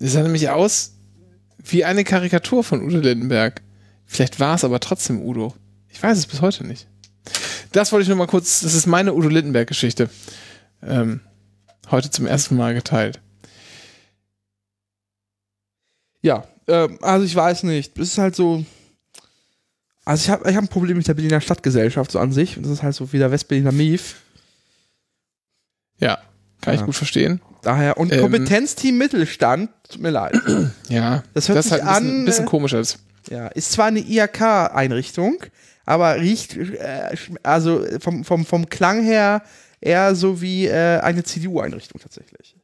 Er sah nämlich aus wie eine Karikatur von Udo Lindenberg. Vielleicht war es aber trotzdem Udo. Ich weiß es bis heute nicht. Das wollte ich nur mal kurz, das ist meine Udo Lindenberg-Geschichte. Ähm, heute zum ersten Mal geteilt.
Ja, ähm, also ich weiß nicht. Es ist halt so. Also ich habe ich hab ein Problem mit der Berliner Stadtgesellschaft so an sich. Und das ist halt so wie der Westberliner Mief.
Ja, kann ich
Ja.
gut verstehen.
Daher, und
Ähm.
Kompetenzteam Mittelstand, tut mir leid.
Ja,
Das hört sich
halt ein bisschen,
an,
bisschen
äh,
komisch als.
Ja, ist zwar eine IHK-Einrichtung, aber riecht äh, also vom, vom, vom Klang her eher so wie äh, eine CDU-Einrichtung tatsächlich.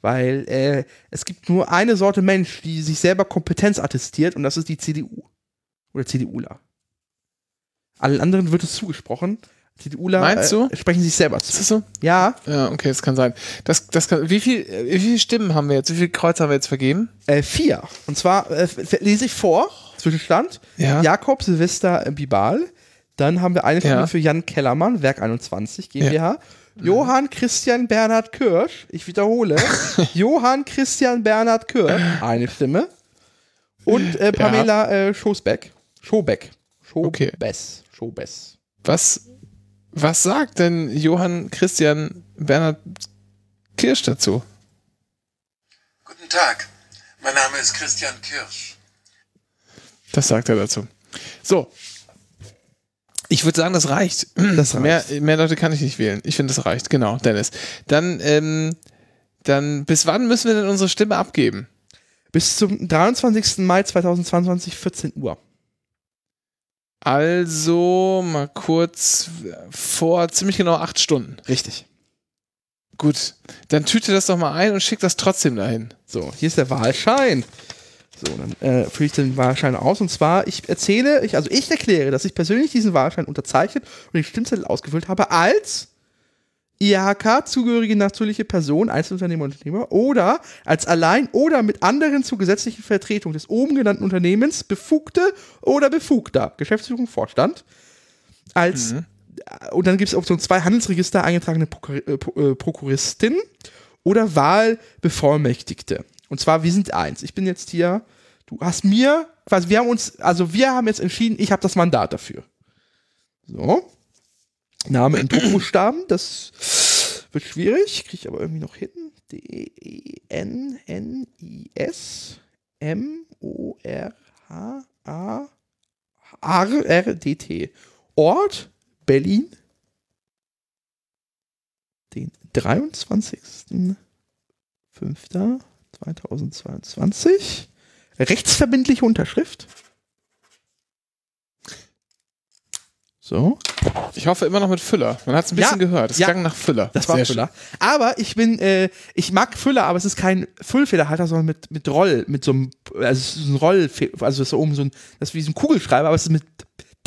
Weil äh, es gibt nur eine Sorte Mensch, die sich selber Kompetenz attestiert und das ist die CDU. Oder CDUler. Allen anderen wird es zugesprochen. CDUler
Meinst du?
Äh, sprechen sich selber
Ist
zu.
das so?
Ja,
Ja, okay, das kann sein. Das, das kann, wie, viel, äh, wie viele Stimmen haben wir jetzt? Wie viele Kreuze haben wir jetzt vergeben?
äh, vier. Und zwar äh, lese ich vor, Zwischenstand.
Ja.
Jakob Silvester Bibal, Dann haben wir eine Stimme
Ja.
für Jan Kellermann, Werk 21 GmbH. Johann Christian Bernhard Kirsch, ich wiederhole, Johann Christian Bernhard Kirsch, eine Stimme. Und äh, Pamela äh, Schosbeck. Schobeck.
Okay.
Schobess. Schobess.
Was, was sagt denn Johann Christian Bernhard Kirsch dazu?
Guten Tag, mein Name ist Christian Kirsch.
Das sagt er dazu. So. Ich würde sagen, das reicht.
Das
Mehr, mehr Leute kann ich nicht wählen. Ich finde, das reicht. Genau, Dennis. Dann, ähm, dann, bis wann müssen wir denn unsere Stimme abgeben?
Bis zum 23. Mai 2022, 14 Uhr.
Also, mal kurz vor ziemlich genau acht Stunden.
Richtig.
Gut. Dann tüte das doch mal ein und schick das trotzdem dahin.
So, hier ist der Wahlschein. So, dann äh, fülle ich den Wahlschein aus. Und zwar, ich erzähle, ich, also ich erkläre, dass ich persönlich diesen Wahlschein unterzeichnet und den Stimmzettel ausgefüllt habe als IHK-zugehörige natürliche Person, Einzelunternehmer, Unternehmer oder als allein oder mit anderen zur gesetzlichen Vertretung des oben genannten Unternehmens befugte oder befugter Geschäftsführung, Vorstand als und dann gibt es Option 2 Handelsregister eingetragene Prokur äh, äh, Prokuristin oder Wahlbevollmächtigte. Und zwar, wir sind eins. Ich bin jetzt hier, du hast mir, quasi, wir haben uns, also wir haben jetzt entschieden, ich habe das Mandat dafür. So. Name in Druckbuchstaben, das wird schwierig, kriege ich aber irgendwie noch hin. D-E-N-N-I-S M-O-R-H-A R-R-D-T. Ort Berlin. Den 23.05.2022. Rechtsverbindliche Unterschrift. So.
Ich hoffe immer noch mit Füller. Man hat es ein
Ja,
bisschen gehört. Es
ja.
klang nach Füller.
Das war
Sehr
Füller. Aber ich bin, äh, ich mag Füller, aber es ist kein Füllfederhalter, sondern mit, mit Roll, mit so einem, also es ist ein Roll, also es ist da oben so ein, das ist wie so ein Kugelschreiber, aber es ist mit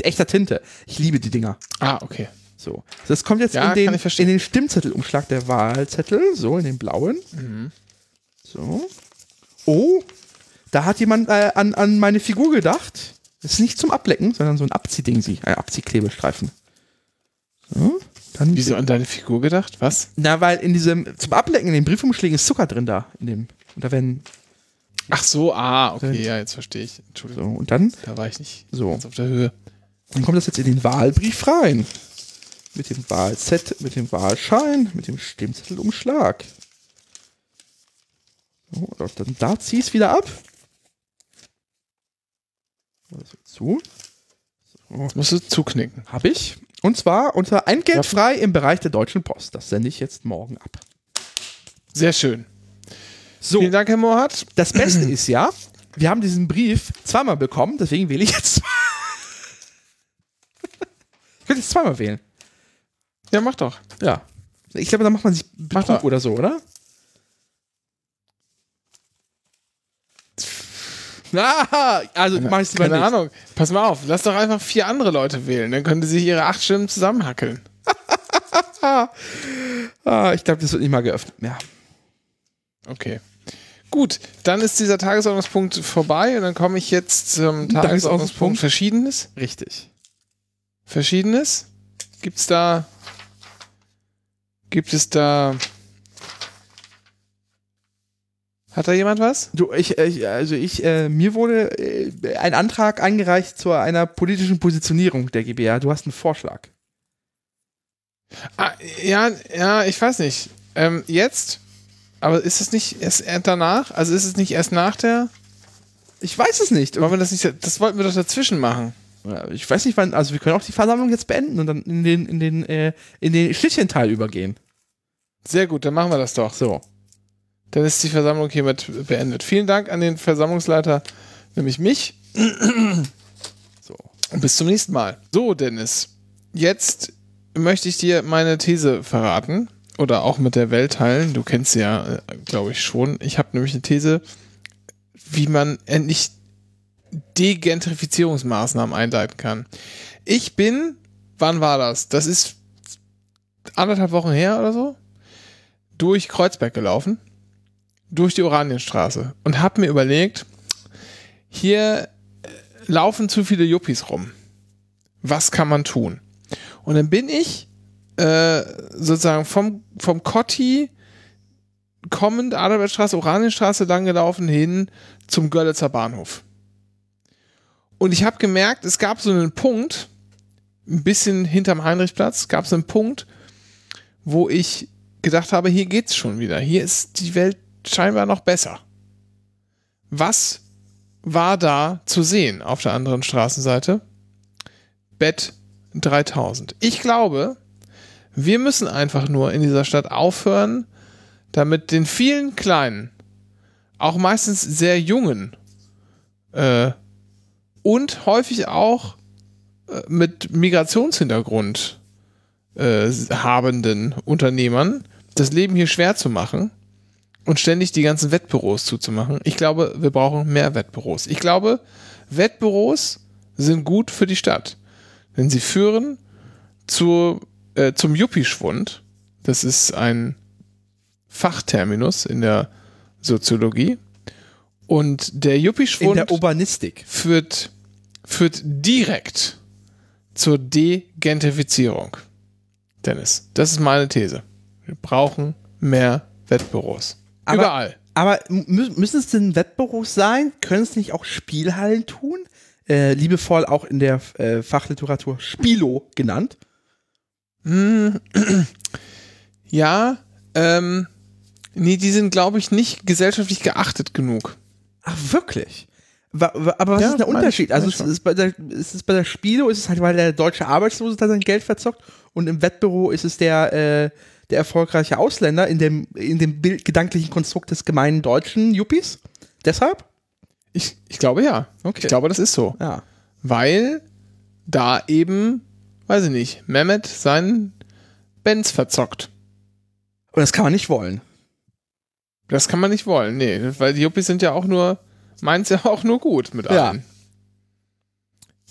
echter Tinte. Ich liebe die Dinger.
schön. Ah, okay.
So. Das kommt jetzt
Ja,
in, den, in den Stimmzettelumschlag der Wahlzettel, so in den blauen. So. Oh, da hat jemand äh, an, an meine Figur gedacht. Das ist nicht zum Ablecken, sondern so ein Abziehding, sie, ein Abziehklebestreifen. So. Dann
Wieso an deine Figur gedacht? Was?
na, weil in diesem, zum Ablecken in den Briefumschlägen ist Zucker drin da. In dem, und da werden,
Ach so, ah, okay, ja, jetzt verstehe ich.
so,
Entschuldigung,
und dann,
da war ich nicht
so,
ganz auf der Höhe.
dann kommt das jetzt in den Wahlbrief rein. Mit dem Wahlzettel, mit dem Wahlschein, mit dem Stimmzettelumschlag. So, und dann da zieh es wieder ab. Also zu.
Jetzt musst du zuknicken.
Habe ich. Und zwar unter Entgeltfrei im Bereich der Deutschen Post. Das sende ich jetzt morgen ab.
Sehr schön.
So.
Vielen Dank, Herr Mohat.
Das Beste ist ja, wir haben diesen Brief zweimal bekommen, deswegen wähle ich jetzt. ich könnte jetzt zweimal wählen.
Ja, mach doch.
Ja. Ich glaube, da macht man sich Betrug oder so, oder? Ah, also mach ich es lieber
Keine
nicht.
Ahnung. Pass mal auf, lass doch einfach vier andere Leute wählen. Dann können die sich ihre acht Stimmen zusammenhackeln.
Ah, ich glaube, das wird nicht mal geöffnet mehr.
Okay. Gut, dann ist dieser Tagesordnungspunkt vorbei und dann komme ich jetzt zum
Tagesordnungspunkt?
Tagesordnungspunkt Verschiedenes.
Richtig.
Verschiedenes? Gibt's da. Gibt es da. Hat da jemand was?
Du, ich, ich also ich, äh, mir wurde äh, ein Antrag eingereicht zu einer politischen Positionierung der GBR. Du hast einen Vorschlag.
Ah, ja, ja, ich weiß nicht. Ähm, jetzt? Aber ist es nicht erst danach? Also ist es nicht erst nach der?
Ich weiß es nicht.
Wollen wir das nicht? Das wollten wir doch dazwischen machen.
Ja, Ich weiß nicht, wann, also wir können auch die Versammlung jetzt beenden und dann in den, in den, äh, in den Schlichtchenteil übergehen.
Sehr gut, dann machen wir das doch.
So.
Dann ist die Versammlung hiermit beendet. Vielen Dank an den Versammlungsleiter, nämlich mich.
So.
Und bis zum nächsten Mal. So, Dennis. Jetzt möchte ich dir meine These verraten. Oder auch mit der Welt teilen. Du kennst sie ja, glaube ich, schon. Ich habe nämlich eine These, wie man endlich Degentrifizierungsmaßnahmen einleiten kann. Ich bin, wann war das? Das ist anderthalb Wochen her oder so, durch Kreuzberg gelaufen, durch die Oranienstraße und habe mir überlegt, hier laufen zu viele Yuppies rum. Was kann man tun? Und dann bin ich äh, sozusagen vom, vom Kotti kommend Adalbertstraße, Oranienstraße lang gelaufen hin zum Görlitzer Bahnhof. Und ich habe gemerkt, es gab so einen Punkt, ein bisschen hinterm Heinrichplatz, gab es einen Punkt, wo ich gedacht habe, hier geht's schon wieder. Hier ist die Welt scheinbar noch besser. Was war da zu sehen auf der anderen Straßenseite? Bett 3000. Ich glaube, wir müssen einfach nur in dieser Stadt aufhören, damit den vielen kleinen, auch meistens sehr jungen äh, und häufig auch äh, mit Migrationshintergrund äh, habenden Unternehmern das Leben hier schwer zu machen und ständig die ganzen Wettbüros zuzumachen. Ich glaube, wir brauchen mehr Wettbüros. Ich glaube, Wettbüros sind gut für die Stadt, denn sie führen zu, äh, zum Yuppie-Schwund. Das ist ein Fachterminus in der Soziologie. Und der Yuppie-Schwund
In der Urbanistik.
führt, führt direkt zur Degentrifizierung. Dennis, das ist meine These. Wir brauchen mehr Wettbüros.
Aber-
Überall.
Aber mü müssen es denn Wettbüros sein? Können es nicht auch Spielhallen tun? Äh, liebevoll auch in der äh, Fachliteratur Spilo genannt.
Ja, ähm, nee, die sind, glaube ich, nicht gesellschaftlich geachtet genug.
Ach, wirklich? Aber was
Ja,
ist der Unterschied? Also
ich
es ist, bei der, es ist bei der Spilo ist es halt, weil der deutsche Arbeitslose da sein Geld verzockt und im Wettbüro ist es der, äh, der erfolgreiche Ausländer in dem, in dem Bild, gedanklichen Konstrukt des gemeinen deutschen Yuppies. Deshalb?
Ich, ich glaube ja.
Okay.
Ich glaube, das ist so.
Ja.
Weil da eben, weiß ich nicht, Mehmet seinen Benz verzockt.
Und das kann man nicht wollen.
Das kann man nicht wollen, nee, weil die Yuppies sind ja auch nur, meins ja auch nur gut mit
Ja.
allen.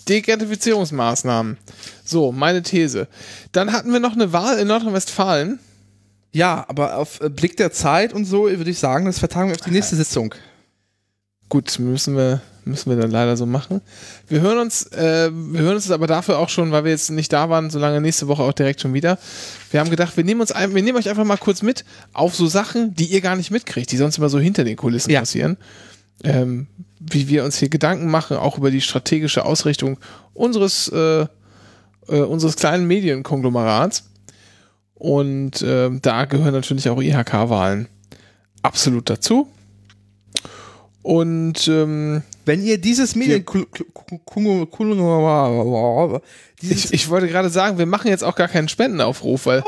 Degentrifizierungsmaßnahmen. So, meine These. Dann hatten wir noch eine Wahl in Nordrhein-Westfalen.
Ja, aber auf äh, Blick der Zeit und so würde ich sagen, das vertagen wir auf die nächste Sitzung.
Gut, müssen wir, müssen wir dann leider so machen. Wir hören uns, äh, wir hören uns aber dafür auch schon, weil wir jetzt nicht da waren, so lange nächste Woche auch direkt schon wieder. Wir haben gedacht, wir nehmen uns ein, wir nehmen euch einfach mal kurz mit auf so Sachen, die ihr gar nicht mitkriegt, die sonst immer so hinter den Kulissen
Ja.
passieren. Ähm, wie wir uns hier Gedanken machen, auch über die strategische Ausrichtung unseres, äh, äh, unseres kleinen Medienkonglomerats. Und ähm, da gehören natürlich auch IHK-Wahlen absolut dazu. Und ähm,
Wenn ihr dieses Medien dieses
ich, ich wollte gerade sagen, wir machen jetzt auch gar keinen Spendenaufruf, weil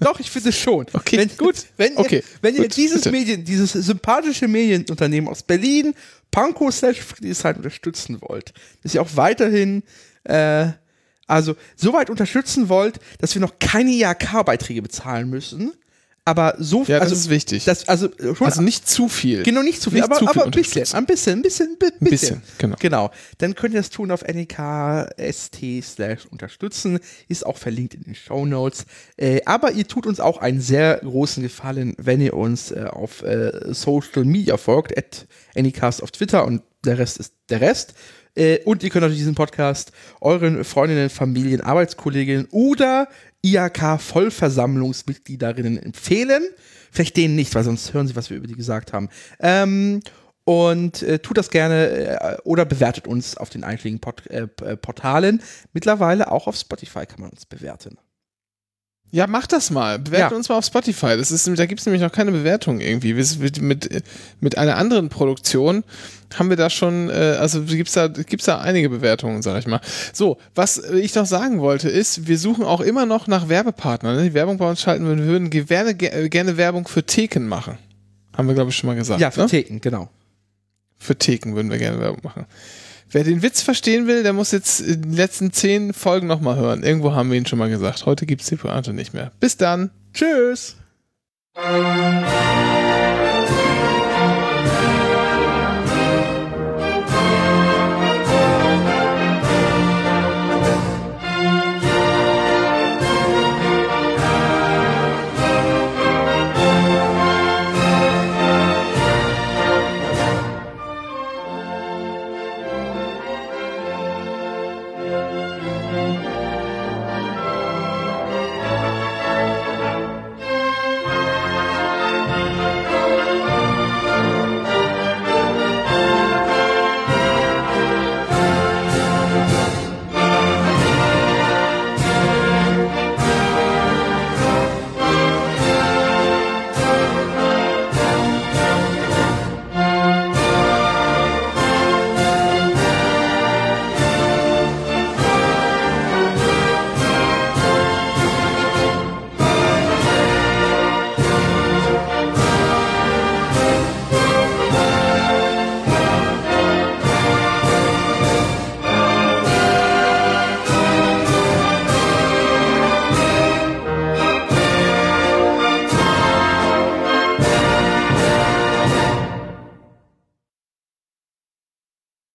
Doch, ich finde es schon.
Okay,
wenn,
gut.
Wenn ihr,
Okay,
ihr
gut,
dieses
bitte.
Medien, dieses sympathische Medienunternehmen aus Berlin, Panko slash Friedrichshain unterstützen wollt, dass ihr auch weiterhin, äh, also so weit unterstützen wollt, dass wir noch keine IHK-Beiträge bezahlen müssen, aber so,
ja, das
also,
ist wichtig.
das, also
also nicht zu viel.
Genau, nicht zu viel,
Nicht
aber,
zu viel
aber ein bisschen, ein bisschen, ein bisschen, ein bisschen.
bisschen, genau.
Genau. Dann könnt ihr das tun auf nekst slash unterstützen. Ist auch verlinkt in den Show Notes. Äh, aber ihr tut uns auch einen sehr großen Gefallen, wenn ihr uns äh, auf äh, Social Media folgt, at anycast auf Twitter und der Rest ist der Rest. Äh, und ihr könnt natürlich diesen Podcast euren Freundinnen, Familien, Arbeitskolleginnen oder IHK-Vollversammlungsmitgliederinnen empfehlen. Vielleicht denen nicht, weil sonst hören sie, was wir über die gesagt haben. Ähm, und äh, tut das gerne äh, oder bewertet uns auf den einschlägigen Pod äh, äh, Portalen. Mittlerweile auch auf Spotify kann man uns bewerten.
Ja, mach das mal. Bewerten
Ja.
uns mal auf Spotify. Das ist, da gibt es nämlich noch keine Bewertung irgendwie. Mit, mit, mit einer anderen Produktion haben wir da schon, äh, also gibt's da, gibt's da einige Bewertungen, sag ich mal. So, was ich noch sagen wollte, ist, wir suchen auch immer noch nach Werbepartnern. Ne? Die Werbung bei uns schalten wir würden gerne, ge- gerne Werbung für Theken machen. Haben wir, glaube ich, schon mal gesagt.
Ja, für
ne?
Theken, genau.
Für Theken würden wir gerne Werbung machen. Wer den Witz verstehen will, der muss jetzt die letzten zehn Folgen nochmal hören. Irgendwo haben wir ihn schon mal gesagt. Heute gibt's die Pointe nicht mehr. Bis dann.
Tschüss.